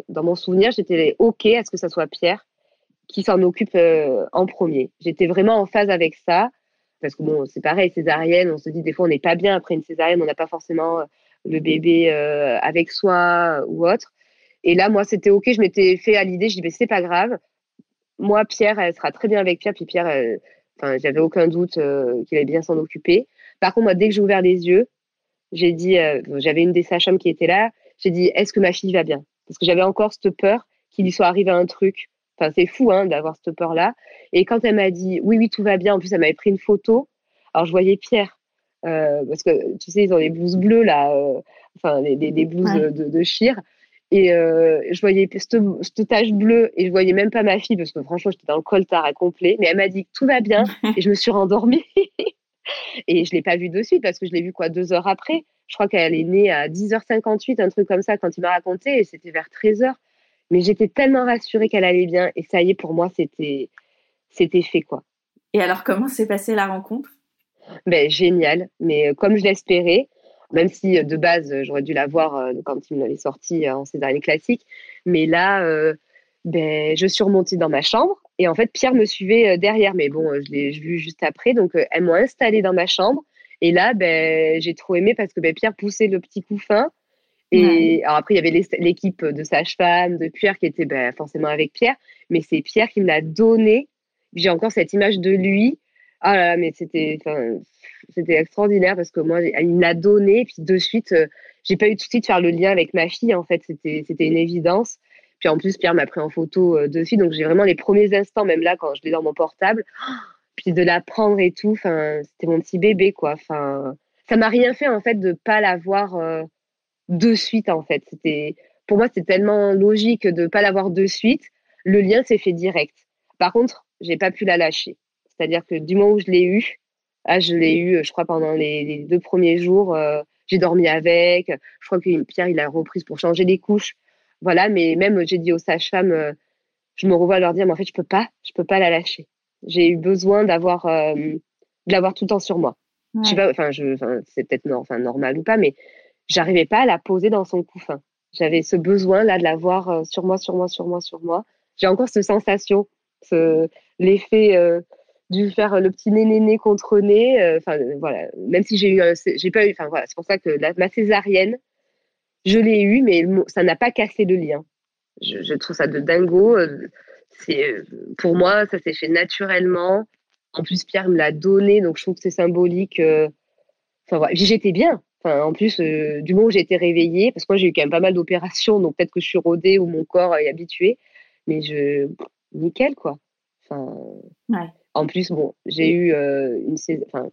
dans mon souvenir, j'étais OK à ce que ça soit Pierre qui s'en occupe euh, en premier. J'étais vraiment en phase avec ça. Parce que bon, c'est pareil, césarienne, on se dit des fois, on n'est pas bien après une césarienne, on n'a pas forcément euh, le bébé euh, avec soi ou autre. Et là, moi, c'était OK, je m'étais fait à l'idée, je dis, mais c'est pas grave. Moi, Pierre, elle sera très bien avec Pierre, puis Pierre, Enfin, j'avais aucun doute euh, qu'il allait bien s'en occuper. Par contre, moi, dès que j'ai ouvert les yeux, j'ai dit, euh, j'avais une des sages qui était là, j'ai dit, est-ce que ma fille va bien? Parce que j'avais encore cette peur qu'il lui soit arrivé un truc. Enfin, c'est fou hein, d'avoir cette peur-là. Et quand elle m'a dit, oui, oui, tout va bien, en plus, elle m'avait pris une photo. Alors, je voyais Pierre, euh, parce que tu sais, ils ont des blouses bleues, là, enfin, des, des, blouses de, de, chire. Et euh, je voyais cette, tache bleue et je voyais même pas ma fille parce que franchement, j'étais dans le coltard à complet. Mais elle m'a dit que tout va bien et je me suis rendormie. et je l'ai pas vue de suite parce que je l'ai vue quoi deux heures après. Je crois qu'elle est née à 10h58, un truc comme ça, quand il m'a raconté et c'était vers 13h. Mais j'étais tellement rassurée qu'elle allait bien et ça y est, pour moi, c'était c'était fait quoi. Et alors, comment s'est passée la rencontre? Ben, Génial, mais euh, comme je l'espérais même si euh, de base, euh, j'aurais dû la voir euh, quand il l'avait sorti en césarienne classique. Mais là, ben, je suis remontée dans ma chambre et en fait, Pierre me suivait derrière. Mais bon, je l'ai vu juste après. Donc, elles m'ont installée dans ma chambre. Et là, ben, j'ai trop aimé parce que ben, Pierre poussait le petit couffin. Et alors après, il y avait l'équipe de sage-femme, de Pierre qui était ben, forcément avec Pierre. Mais c'est Pierre qui me l'a donné J'ai encore cette image de lui. Ah là là, mais c'était, c'était extraordinaire parce que moi, il me l'a donné, puis de suite, euh, j'ai pas eu de souci de faire le lien avec ma fille. En fait, c'était, c'était une évidence. Puis en plus, Pierre m'a pris en photo euh, de suite, donc j'ai vraiment les premiers instants, même là, quand je l'ai dans mon portable, puis de la prendre et tout. C'était mon petit bébé, quoi. Enfin, ça m'a rien fait en fait de pas l'avoir euh, de suite. En fait, c'était pour moi, c'est tellement logique de pas l'avoir de suite. Le lien s'est fait direct. Par contre, j'ai pas pu la lâcher. C'est-à-dire que du moment où je l'ai eu, ah, je l'ai eu, je crois, pendant les, deux premiers jours. Euh, j'ai dormi avec. Je crois que Pierre, il a reprise pour changer les couches. Voilà, mais même, j'ai dit aux sages-femmes, euh, je me revois leur dire, mais en fait, je peux pas, je peux pas la lâcher. J'ai eu besoin d'avoir, euh, de l'avoir tout le temps sur moi. Je sais pas, enfin, je, c'est peut-être enfin, normal ou pas, mais j'arrivais pas à la poser dans son couffin. J'avais ce besoin là de l'avoir sur moi, sur moi, sur moi, sur moi. J'ai encore cette sensation, ce, l'effet dû faire le petit nez contre nez. Euh, enfin, voilà. Même si j'ai eu, j'ai pas eu. Enfin voilà, c'est pour ça que ma césarienne, je l'ai eu, mais ça n'a pas cassé le lien. Je, trouve ça de dingo. Euh, c'est euh, pour moi, ça s'est fait naturellement. En plus, Pierre me l'a donné, donc je trouve que c'est symbolique. Enfin voilà, j'étais bien. En plus, du moment où j'ai été réveillée, parce que moi j'ai eu quand même pas mal d'opérations, donc peut-être que je suis rodée ou mon corps est habitué, mais je nickel quoi. Enfin, ouais. En plus, bon, j'ai eu euh, une,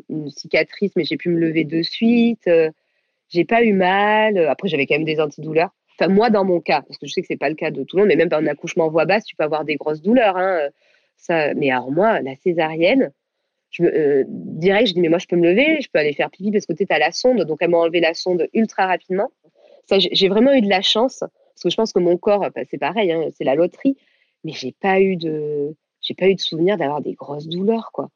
une, cicatrice, mais j'ai pu me lever de suite. Euh, j'ai pas eu mal. Après, j'avais quand même des antidouleurs. Enfin, moi, dans mon cas, parce que je sais que c'est pas le cas de tout le monde, mais même dans un accouchement en voix basse, tu peux avoir des grosses douleurs. Hein, ça, mais alors moi, la césarienne, je me, euh, direct, je dis mais moi je peux me lever, je peux aller faire pipi parce que tu es à la sonde, donc elle m'a enlevé la sonde ultra rapidement. Ça, j'ai vraiment eu de la chance parce que je pense que mon corps, bah, c'est pareil, hein, c'est la loterie, mais j'ai pas eu de, j'ai pas eu de souvenir d'avoir des grosses douleurs, quoi.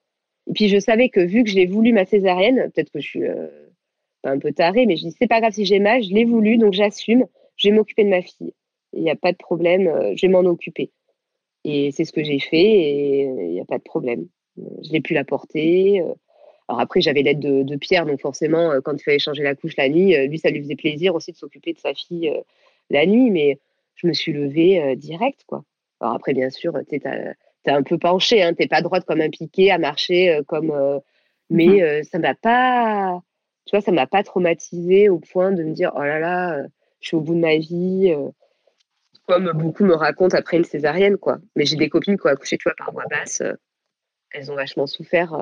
Et puis je savais que vu que je l'ai voulu ma césarienne, peut-être que je suis euh, un peu tarée, mais je dis c'est pas grave si j'ai mal, je l'ai voulu, donc j'assume, je vais m'occuper de ma fille. Il n'y a pas de problème, euh, je vais m'en occuper. Et c'est ce que j'ai fait et il n'y a pas de problème. Je l'ai pu la porter. Euh. Alors après, j'avais l'aide de, Pierre, donc forcément, quand il fallait changer la couche la nuit, lui, ça lui faisait plaisir aussi de s'occuper de sa fille la nuit, mais je me suis levée direct, quoi. Alors après, bien sûr, tu t'es un peu penché, hein, t'es pas droite comme un piqué à marcher euh, comme. Euh, mais mhm. euh, ça m'a pas, tu vois, ça m'a pas traumatisé au point de me dire oh là là, je suis au bout de ma vie. comme beaucoup me racontent après une césarienne, quoi. Mais j'ai des copines qui ont accouché, tu vois, par voix basse. elles ont vachement souffert,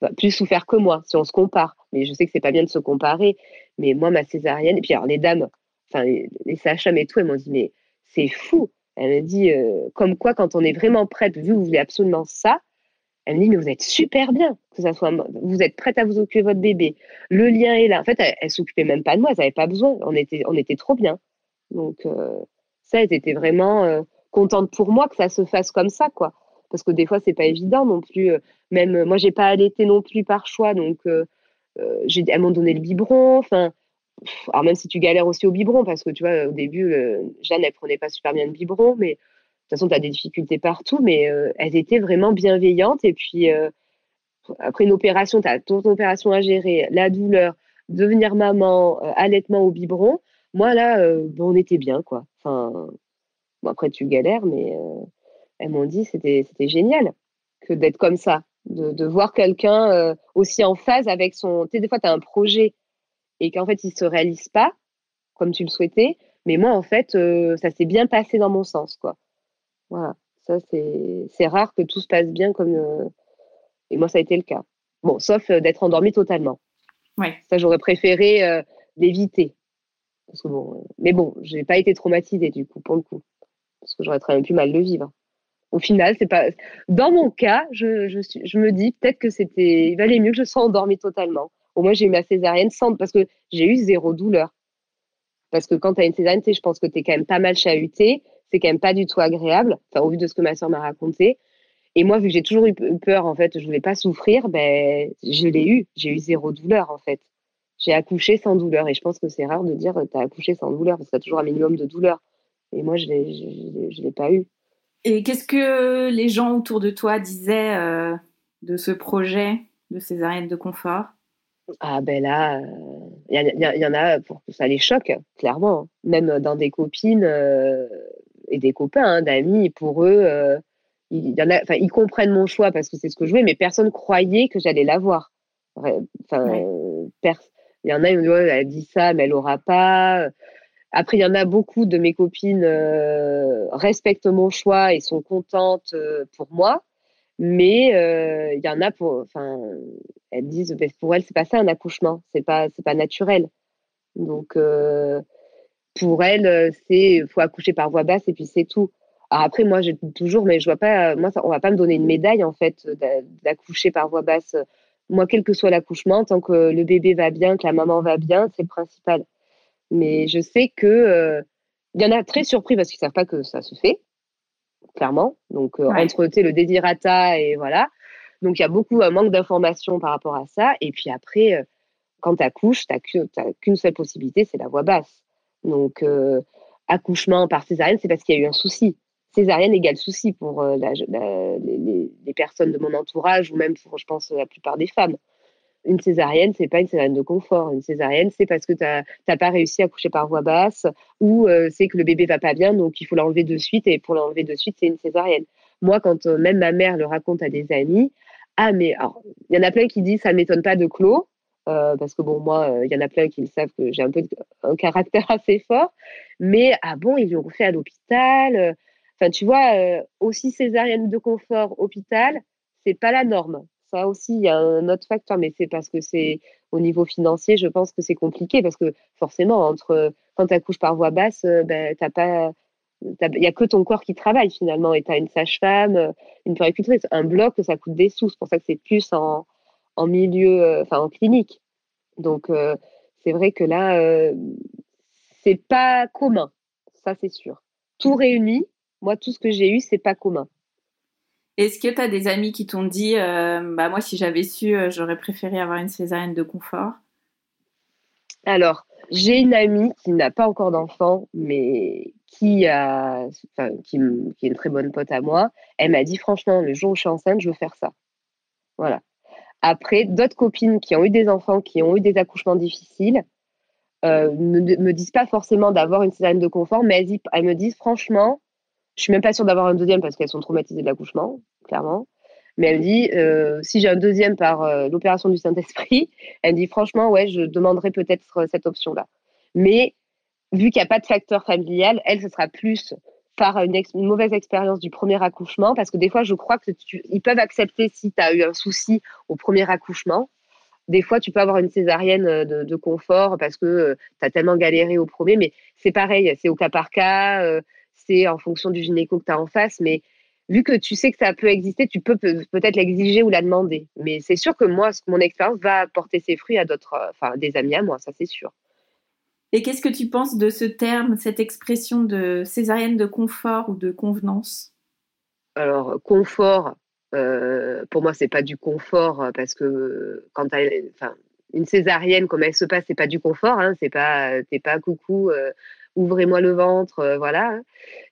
bah, plus souffert que moi, si on se compare. Mais je sais que c'est pas bien de se comparer. Mais moi, ma césarienne, et puis alors les dames, enfin les, les sages et tout, elles m'ont dit mais c'est fou elle me dit, euh, comme quoi, quand on est vraiment prête, vu que vous voulez absolument ça, elle me dit, mais vous êtes super bien, que ça soit, vous êtes prête à vous occuper de votre bébé. Le lien est là. En fait, elle, ne s'occupait même pas de moi, elle n'avait pas besoin. On était, on était trop bien. Donc, euh, ça, elle était vraiment euh, contente pour moi que ça se fasse comme ça, quoi. Parce que des fois, c'est pas évident non plus. même moi, j'ai pas allaité non plus par choix, donc j'ai, elles m'ont donné le biberon. Enfin, alors même si tu galères aussi au biberon, parce que tu vois, au début, euh, Jeanne, elle prenait pas super bien le biberon, mais de toute façon, tu as des difficultés partout, mais euh, elles étaient vraiment bienveillantes. Et puis, euh, après une opération, tu as ton opération à gérer, la douleur, devenir maman, allaitement au biberon. Moi, là, on était bien, quoi. Enfin, après, tu galères, mais elles m'ont dit c'était c'était génial que d'être comme ça, de, de voir quelqu'un aussi en phase avec son. Tu sais, des fois, tu as un projet et qu'en fait, il ne se réalise pas comme tu le souhaitais. Mais moi, en fait, euh, ça s'est bien passé dans mon sens, quoi. Voilà. Ça, c'est rare que tout se passe bien comme. Euh, et moi, ça a été le cas. Bon, sauf euh, d'être endormie totalement. Ouais. Ça, j'aurais préféré l'éviter. Bon, mais bon, je n'ai pas été traumatisée, du coup, pour le coup. Parce que j'aurais très bien pu mal le vivre. Au final, c'est pas. Dans mon cas, je, je, je me dis peut-être que c'était. Il valait mieux que je sois endormie totalement. Au moins, j'ai eu ma césarienne sans, parce que j'ai eu zéro douleur. Parce que quand tu as une césarienne, je pense que tu es quand même pas mal chahuté. C'est quand même pas du tout agréable, au vu de ce que ma soeur m'a raconté. Et moi, vu que j'ai toujours eu peur, en fait, je voulais pas souffrir, ben, je l'ai eu. J'ai eu zéro douleur, en fait. J'ai accouché sans douleur. Et je pense que c'est rare de dire tu as accouché sans douleur, parce que tu as toujours un minimum de douleur. Et moi, je ne l'ai pas eu. Et qu'est-ce que les gens autour de toi disaient euh, de ce projet de césarienne de confort? Ah ben là, il y, en a pour que ça les choque, clairement. Même dans des copines euh, et des copains, hein, d'amis, pour eux, euh, y en a, enfin, ils comprennent mon choix parce que c'est ce que je voulais, mais personne croyait que j'allais l'avoir. Enfin, il y en a, ils me disent, elle a dit ça, mais elle aura pas. Après, il y en a beaucoup de mes copines euh, respectent mon choix et sont contentes euh, pour moi. Mais euh, il y en a pour, enfin, elles disent, bah, pour elles, c'est pas ça un accouchement, c'est pas, c'est pas naturel. Donc, pour elles, c'est, faut accoucher par voie basse et puis c'est tout. Alors après, moi, j'ai toujours, mais je vois pas, moi, ça, on va pas me donner une médaille en fait d'accoucher par voie basse. Moi, quel que soit l'accouchement, tant que le bébé va bien, que la maman va bien, c'est le principal. Mais je sais que euh, il y en a très surpris parce qu'ils savent pas que ça se fait, clairement. Donc euh, entre le désirata et voilà. Donc il y a beaucoup un manque d'informations par rapport à ça. Et puis après, euh, quand tu accouches, tu n'as qu'une seule possibilité, c'est la voix basse. Donc accouchement par césarienne, c'est parce qu'il y a eu un souci. Césarienne égale souci pour les, les, personnes de mon entourage ou même pour, je pense, la plupart des femmes. Une césarienne, c'est pas une césarienne de confort. Une césarienne, c'est parce que tu n'as pas réussi à coucher par voie basse ou euh, c'est que le bébé va pas bien, donc il faut l'enlever de suite. Et pour l'enlever de suite, c'est une césarienne. Moi, quand euh, même ma mère le raconte à des amis, ah, mais il y en a plein qui disent ça m'étonne pas de Clos. Euh, parce que bon, moi, il y en a plein qui le savent que j'ai un peu un caractère assez fort. Mais ah bon, ils l'ont fait à l'hôpital. Enfin, tu vois, aussi césarienne de confort, hôpital, c'est pas la norme ça aussi, il y a un autre facteur, mais c'est parce que c'est au niveau financier, je pense que c'est compliqué parce que forcément, entre quand tu accouches par voie basse, euh, ben, t'as pas. Il n'y a que ton corps qui travaille finalement et tu as une sage-femme, euh, une puricultrice, un bloc, ça coûte des sous. C'est pour ça que c'est plus en, milieu, euh, enfin en clinique. Donc c'est vrai que là, c'est pas commun, ça c'est sûr. Tout réuni, moi tout ce que j'ai eu, c'est pas commun. Est-ce que tu as des amis qui t'ont dit, euh, bah moi si j'avais su, euh, j'aurais préféré avoir une césarienne de confort? Alors, j'ai une amie qui n'a pas encore d'enfant, mais qui, a, qui, est une très bonne pote à moi. Elle m'a dit, franchement, le jour où je suis enceinte, je veux faire ça. Voilà. Après, d'autres copines qui ont eu des enfants, qui ont eu des accouchements difficiles, euh, ne me disent pas forcément d'avoir une césarienne de confort, mais elles, elles me disent, franchement, je suis même pas sûre d'avoir un deuxième parce qu'elles sont traumatisées de l'accouchement, clairement. Mais elle me dit, euh, si j'ai un deuxième par euh, l'opération du Saint-Esprit, elle me dit, franchement, ouais, je demanderai peut-être euh, cette option-là. Mais vu qu'il n'y a pas de facteur familial, elle, ce sera plus par une, mauvaise expérience du premier accouchement, parce que des fois, je crois qu'ils peuvent accepter si tu as eu un souci au premier accouchement. Des fois, tu peux avoir une césarienne de, de confort parce que tu as tellement galéré au premier, mais c'est pareil, c'est au cas par cas c'est en fonction du gynéco que tu as en face, mais vu que tu sais que ça peut exister, tu peux peut-être l'exiger ou la demander. Mais c'est sûr que moi, mon expérience va porter ses fruits à d'autres, euh, enfin des amis à moi, ça c'est sûr. Et qu'est-ce que tu penses de ce terme, cette expression de césarienne de confort ou de convenance? Alors, confort, euh, pour moi, c'est pas du confort euh, parce que quand tu enfin, une césarienne, comme elle se passe, c'est pas du confort, hein, c'est pas, t'es pas coucou, ouvrez-moi le ventre, euh, voilà.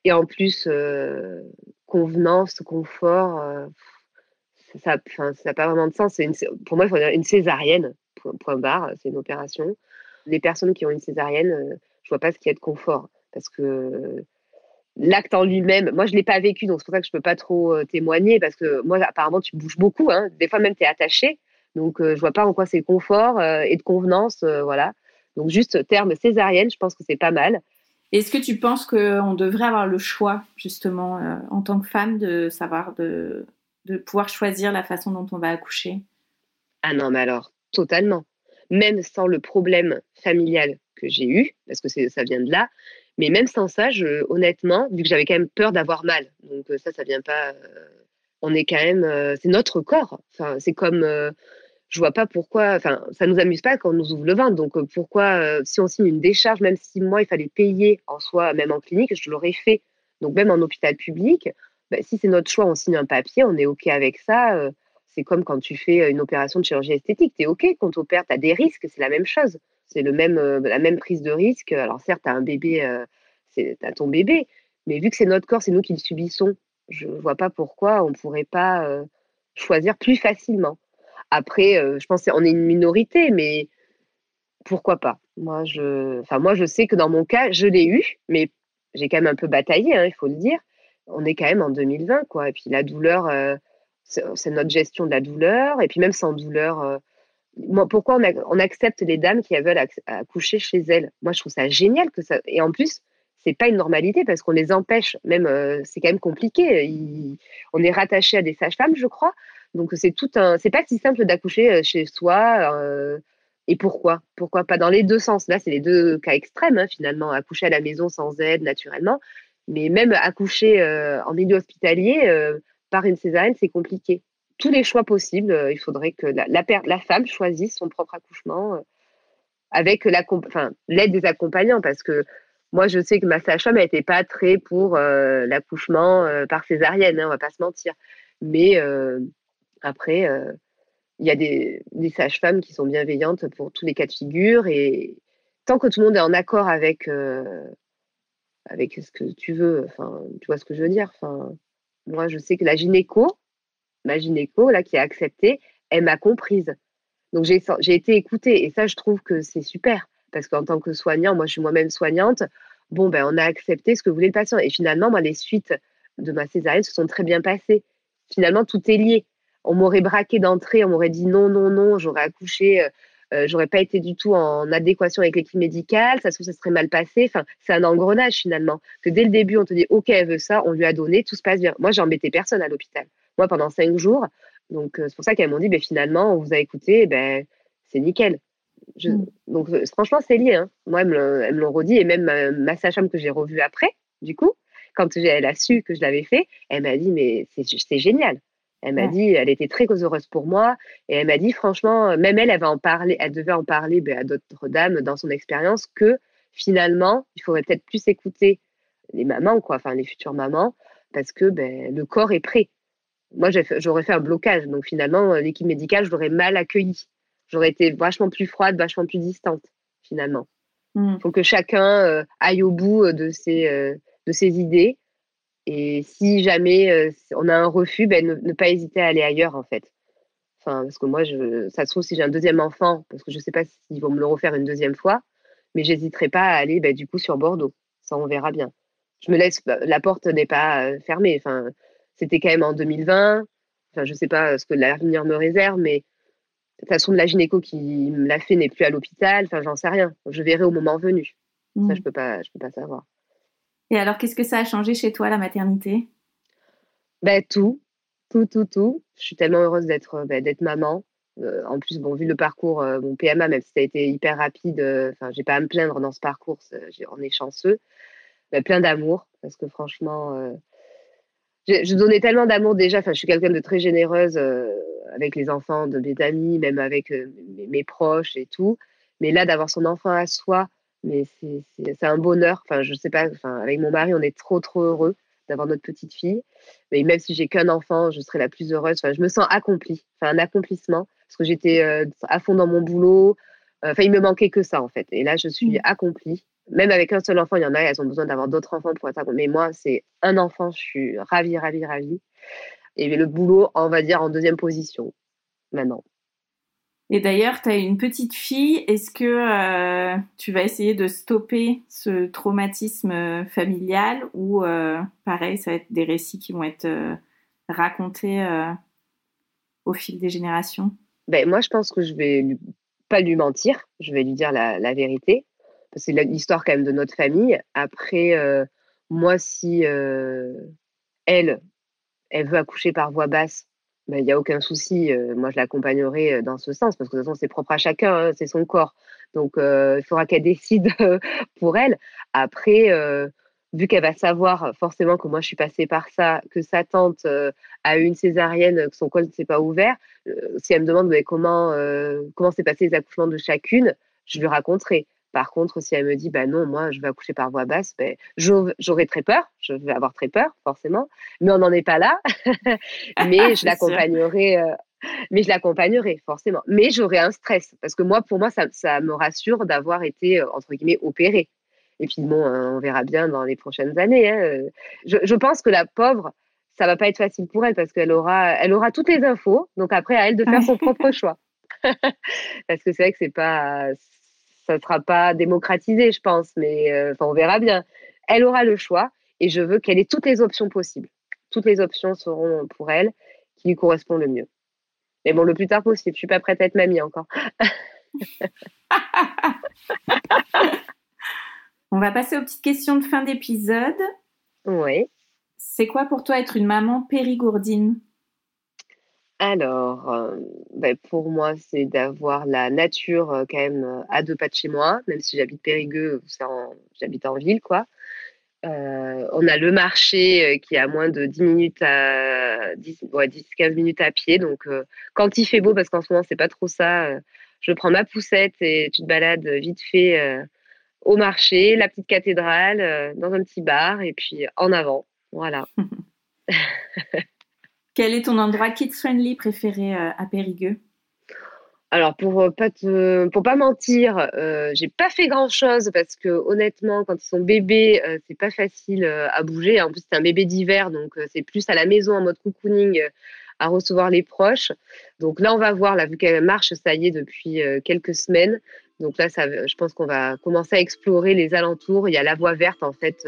Et en plus, euh, convenance, confort, euh, ça n'a pas vraiment de sens. Une, pour moi, il faut une césarienne, point, barre, c'est une opération. Les personnes qui ont une césarienne, je vois pas ce qu'il y a de confort. Parce que l'acte en lui-même, moi je ne l'ai pas vécu, donc c'est pour ça que je ne peux pas trop témoigner, parce que moi apparemment tu bouges beaucoup, hein. des fois même tu es attaché, donc je vois pas en quoi c'est confort et de convenance, voilà. Donc juste terme césarienne, je pense que c'est pas mal. Est-ce que tu penses qu'on devrait avoir le choix, justement, euh, en tant que femme, de savoir, de, de pouvoir choisir la façon dont on va accoucher? Ah non, mais alors, totalement. Même sans le problème familial que j'ai eu, parce que ça vient de là, mais même sans ça, je, honnêtement, vu que j'avais quand même peur d'avoir mal, donc euh, ça, ça vient pas. Euh, on est quand même. c'est notre corps. Enfin, c'est comme je vois pas pourquoi, enfin, ça nous amuse pas quand on nous ouvre le ventre. Donc, euh, pourquoi, euh, si on signe une décharge, même si moi, il fallait payer en soi, même en clinique, je l'aurais fait. Donc, même en hôpital public, bah, si c'est notre choix, on signe un papier, on est OK avec ça. Euh, c'est comme quand tu fais une opération de chirurgie esthétique. Tu es OK quand tu opères, tu as des risques, c'est la même chose. C'est le même, la même prise de risque. Alors, certes, tu as un bébé, tu as ton bébé, mais vu que c'est notre corps, c'est nous qui le subissons, je vois pas pourquoi on ne pourrait pas choisir plus facilement. Après, euh, je pense qu'on est une minorité, mais pourquoi pas? Moi je, enfin, moi, je sais que dans mon cas, je l'ai eu, mais j'ai quand même un peu bataillé, hein, il faut le dire. on est quand même en 2020, quoi. Et puis la douleur, c'est notre gestion de la douleur. Et puis même sans douleur, pourquoi on, accepte les dames qui veulent accoucher chez elles? Moi, je trouve ça génial que ça. Et en plus, c'est pas une normalité parce qu'on les empêche. Même, euh, c'est quand même compliqué. on est rattaché à des sages-femmes, je crois. Donc c'est tout un. C'est pas si simple d'accoucher euh, chez soi. Euh, et pourquoi? Pourquoi pas dans les deux sens? Là, c'est les deux cas extrêmes hein, finalement. Accoucher à la maison sans aide, naturellement. Mais même accoucher en milieu hospitalier par une césarienne, c'est compliqué tous les choix possibles. Euh, il faudrait que la, la, femme choisisse son propre accouchement euh, avec l'aide des accompagnants parce que moi, je sais que ma sage-femme n'était pas très pour euh, l'accouchement par césarienne, hein, on va pas se mentir. Mais après, il y a des, sages-femmes qui sont bienveillantes pour tous les cas de figure et tant que tout le monde est en accord avec, avec ce que tu veux, tu vois ce que je veux dire. Moi, je sais que la gynéco, ma gynéco, là, qui a accepté, elle m'a comprise. Donc, j'ai été écoutée. Et ça, je trouve que c'est super. Parce qu'en tant que soignant, moi, je suis moi-même soignante. Bon, ben, on a accepté ce que voulait le patient. Et finalement, moi, les suites de ma césarienne se sont très bien passées. Finalement, tout est lié. On m'aurait braqué d'entrée, on m'aurait dit non, non, non, j'aurais accouché, euh, euh, j'aurais pas été du tout en adéquation avec l'équipe médicale, ça se ça serait mal passé. Enfin, c'est un engrenage finalement. Que dès le début, on te dit OK, elle veut ça, on lui a donné, tout se passe bien. Moi, j'ai embêté personne à l'hôpital moi pendant cinq jours. Donc, euh, c'est pour ça qu'elles m'ont dit, ben, finalement, on vous a écouté, ben, c'est nickel. Mm. Donc, euh, franchement, c'est lié. Hein. Moi, elles me l'ont redit. Et même ma, sage-femme que j'ai revue après, du coup, quand elle a su que je l'avais fait, elle m'a dit, mais c'est génial. Elle m'a dit, elle était très heureuse pour moi. Et elle m'a dit, franchement, même elle, elle, va en parler, elle devait en parler ben, à d'autres dames dans son expérience que finalement, il faudrait peut-être plus écouter les mamans, quoi, enfin les futures mamans, parce que ben, le corps est prêt moi, j'aurais fait un blocage. Donc finalement, euh, l'équipe médicale, je l'aurais mal accueillie. J'aurais été vachement plus froide, vachement plus distante, finalement. Il hmm. faut que chacun euh, aille au bout euh, de ses, de ses idées. Et si jamais on a un refus, ben, ne, pas hésiter à aller ailleurs, en fait. Enfin, parce que moi, je, ça se trouve, si j'ai un deuxième enfant, parce que je ne sais pas s'ils vont me le refaire une deuxième fois, mais j'hésiterai pas à aller ben, du coup sur Bordeaux. Ça, on verra bien. Je me laisse, la porte n'est pas fermée. Enfin, c'était quand même en 2020. Enfin, je ne sais pas ce que l'avenir me réserve, mais de toute façon, la gynéco qui me l'a fait n'est plus à l'hôpital. Enfin, j'en sais rien. Je verrai au moment venu. Ça, mm. je peux pas, je peux pas savoir. Et alors, qu'est-ce que ça a changé chez toi, la maternité? Ben, tout, tout, tout, tout. Je suis tellement heureuse d'être ben, d'être maman. Euh, en plus, bon, vu le parcours, euh, mon PMA, même si ça a été hyper rapide, euh, enfin, j'ai pas à me plaindre dans ce parcours. on est chanceux. Ben, plein d'amour, parce que franchement, je, donnais tellement d'amour déjà. Enfin, je suis quelqu'un de très généreuse euh, avec les enfants de mes amis, même avec euh, mes, proches et tout. Mais là, d'avoir son enfant à soi, mais c'est un bonheur. Enfin, je sais pas. Enfin, avec mon mari, on est trop trop heureux d'avoir notre petite fille. Mais même si j'ai qu'un enfant, je serai la plus heureuse. Enfin, je me sens accomplie. Enfin, un accomplissement parce que j'étais euh, à fond dans mon boulot. Enfin, il me manquait que ça en fait. Et là, je suis mmh. accomplie même avec un seul enfant, il y en a, elles ont besoin d'avoir d'autres enfants pour être Mais moi, c'est un enfant, je suis ravie, ravie, ravie. Et le boulot, on va dire, en deuxième position, maintenant. Et d'ailleurs, tu as une petite fille. Est-ce que euh, tu vas essayer de stopper ce traumatisme euh, familial ou euh, pareil, ça va être des récits qui vont être racontés au fil des générations? Ben, Moi, je pense que je vais pas lui mentir. Je vais lui dire la vérité c'est l'histoire quand même de notre famille. Après, moi, si elle, elle veut accoucher par voix basse, ben, il n'y a aucun souci. Moi, je l'accompagnerai dans ce sens, parce que de toute façon, c'est propre à chacun, hein, c'est son corps. Donc, il faudra qu'elle décide pour elle. Après, vu qu'elle va savoir forcément que moi, je suis passée par ça, que sa tante a eu une césarienne, que son col ne s'est pas ouvert, si elle me demande comment comment s'est passé les accouchements de chacune, je lui raconterai. Par contre, si elle me dit, bah non, moi, je vais accoucher par voix basse, ben, j'aurai très peur, je vais avoir très peur, forcément, mais on n'en est pas là. mais je l'accompagnerai. Euh, mais je l'accompagnerai forcément. Mais j'aurai un stress parce que moi, pour moi, ça, ça me rassure d'avoir été euh, entre guillemets opérée. Et puis bon, hein, on verra bien dans les prochaines années. Hein. Je, je, pense que la pauvre, ça va pas être facile pour elle parce qu'elle aura, elle aura toutes les infos. Donc après, à elle de faire son propre choix. parce que c'est vrai que c'est pas, ça ne sera pas démocratisé, je pense, mais euh, on verra bien. Elle aura le choix. et je veux qu'elle ait toutes les options possibles. Toutes les options seront pour elle qui lui correspondent le mieux. Mais bon, le plus tard possible. Je suis pas prête à être mamie encore. On va passer aux petites questions de fin d'épisode. Oui. C'est quoi pour toi être une maman périgourdine? Alors, euh, ben, pour moi, c'est d'avoir la nature euh, quand même euh, à deux pas de chez moi, même si j'habite Périgueux, j'habite en ville, quoi. on a le marché qui est à moins de 10 minutes à 10, 15 minutes à pied. Donc, quand il fait beau, parce qu'en ce moment, c'est pas trop ça, je prends ma poussette et tu te balades vite fait au marché, la petite cathédrale, dans un petit bar et puis en avant. Voilà. Quel est ton endroit kids-friendly préféré euh, à Périgueux? Alors pour euh, pas pour pas mentir, euh, j'ai pas fait grand chose parce que honnêtement, quand ils sont bébés, c'est pas facile à bouger. En plus, c'est un bébé d'hiver, donc c'est plus à la maison en mode cocooning à recevoir les proches. Donc là, on va voir, là, vu qu'elle marche, ça y est, depuis quelques semaines. Donc là, ça, je pense qu'on va commencer à explorer les alentours. Il y a la voie verte en fait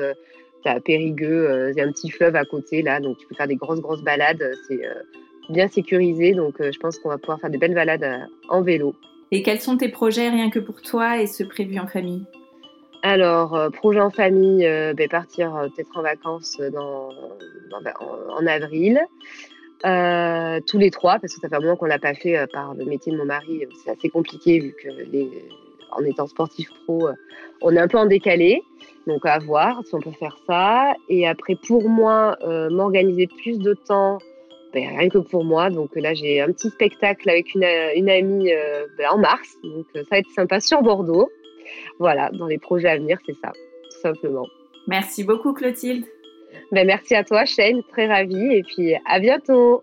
à Périgueux, euh, il y a un petit fleuve à côté là, donc tu peux faire des grosses grosses balades. C'est euh, bien sécurisé, donc euh, je pense qu'on va pouvoir faire des belles balades en vélo. Et quels sont tes projets rien que pour toi et ceux prévus en famille? Alors, projet en famille, ben, partir peut-être en vacances dans, en, avril. tous les trois, parce que ça fait un moment qu'on l'a pas fait par le métier de mon mari. C'est assez compliqué vu que les, en étant sportif pro, on est un peu en décalé. Donc à voir si on peut faire ça. Et après, pour moi, euh, m'organiser plus de temps, ben, rien que pour moi. Donc là, j'ai un petit spectacle avec une, une amie euh, ben, en mars. Donc ça va être sympa sur Bordeaux. Voilà, dans les projets à venir, c'est ça, tout simplement. Merci beaucoup, Clotilde. Ben, merci à toi, Shane. Très ravie. Et puis à bientôt.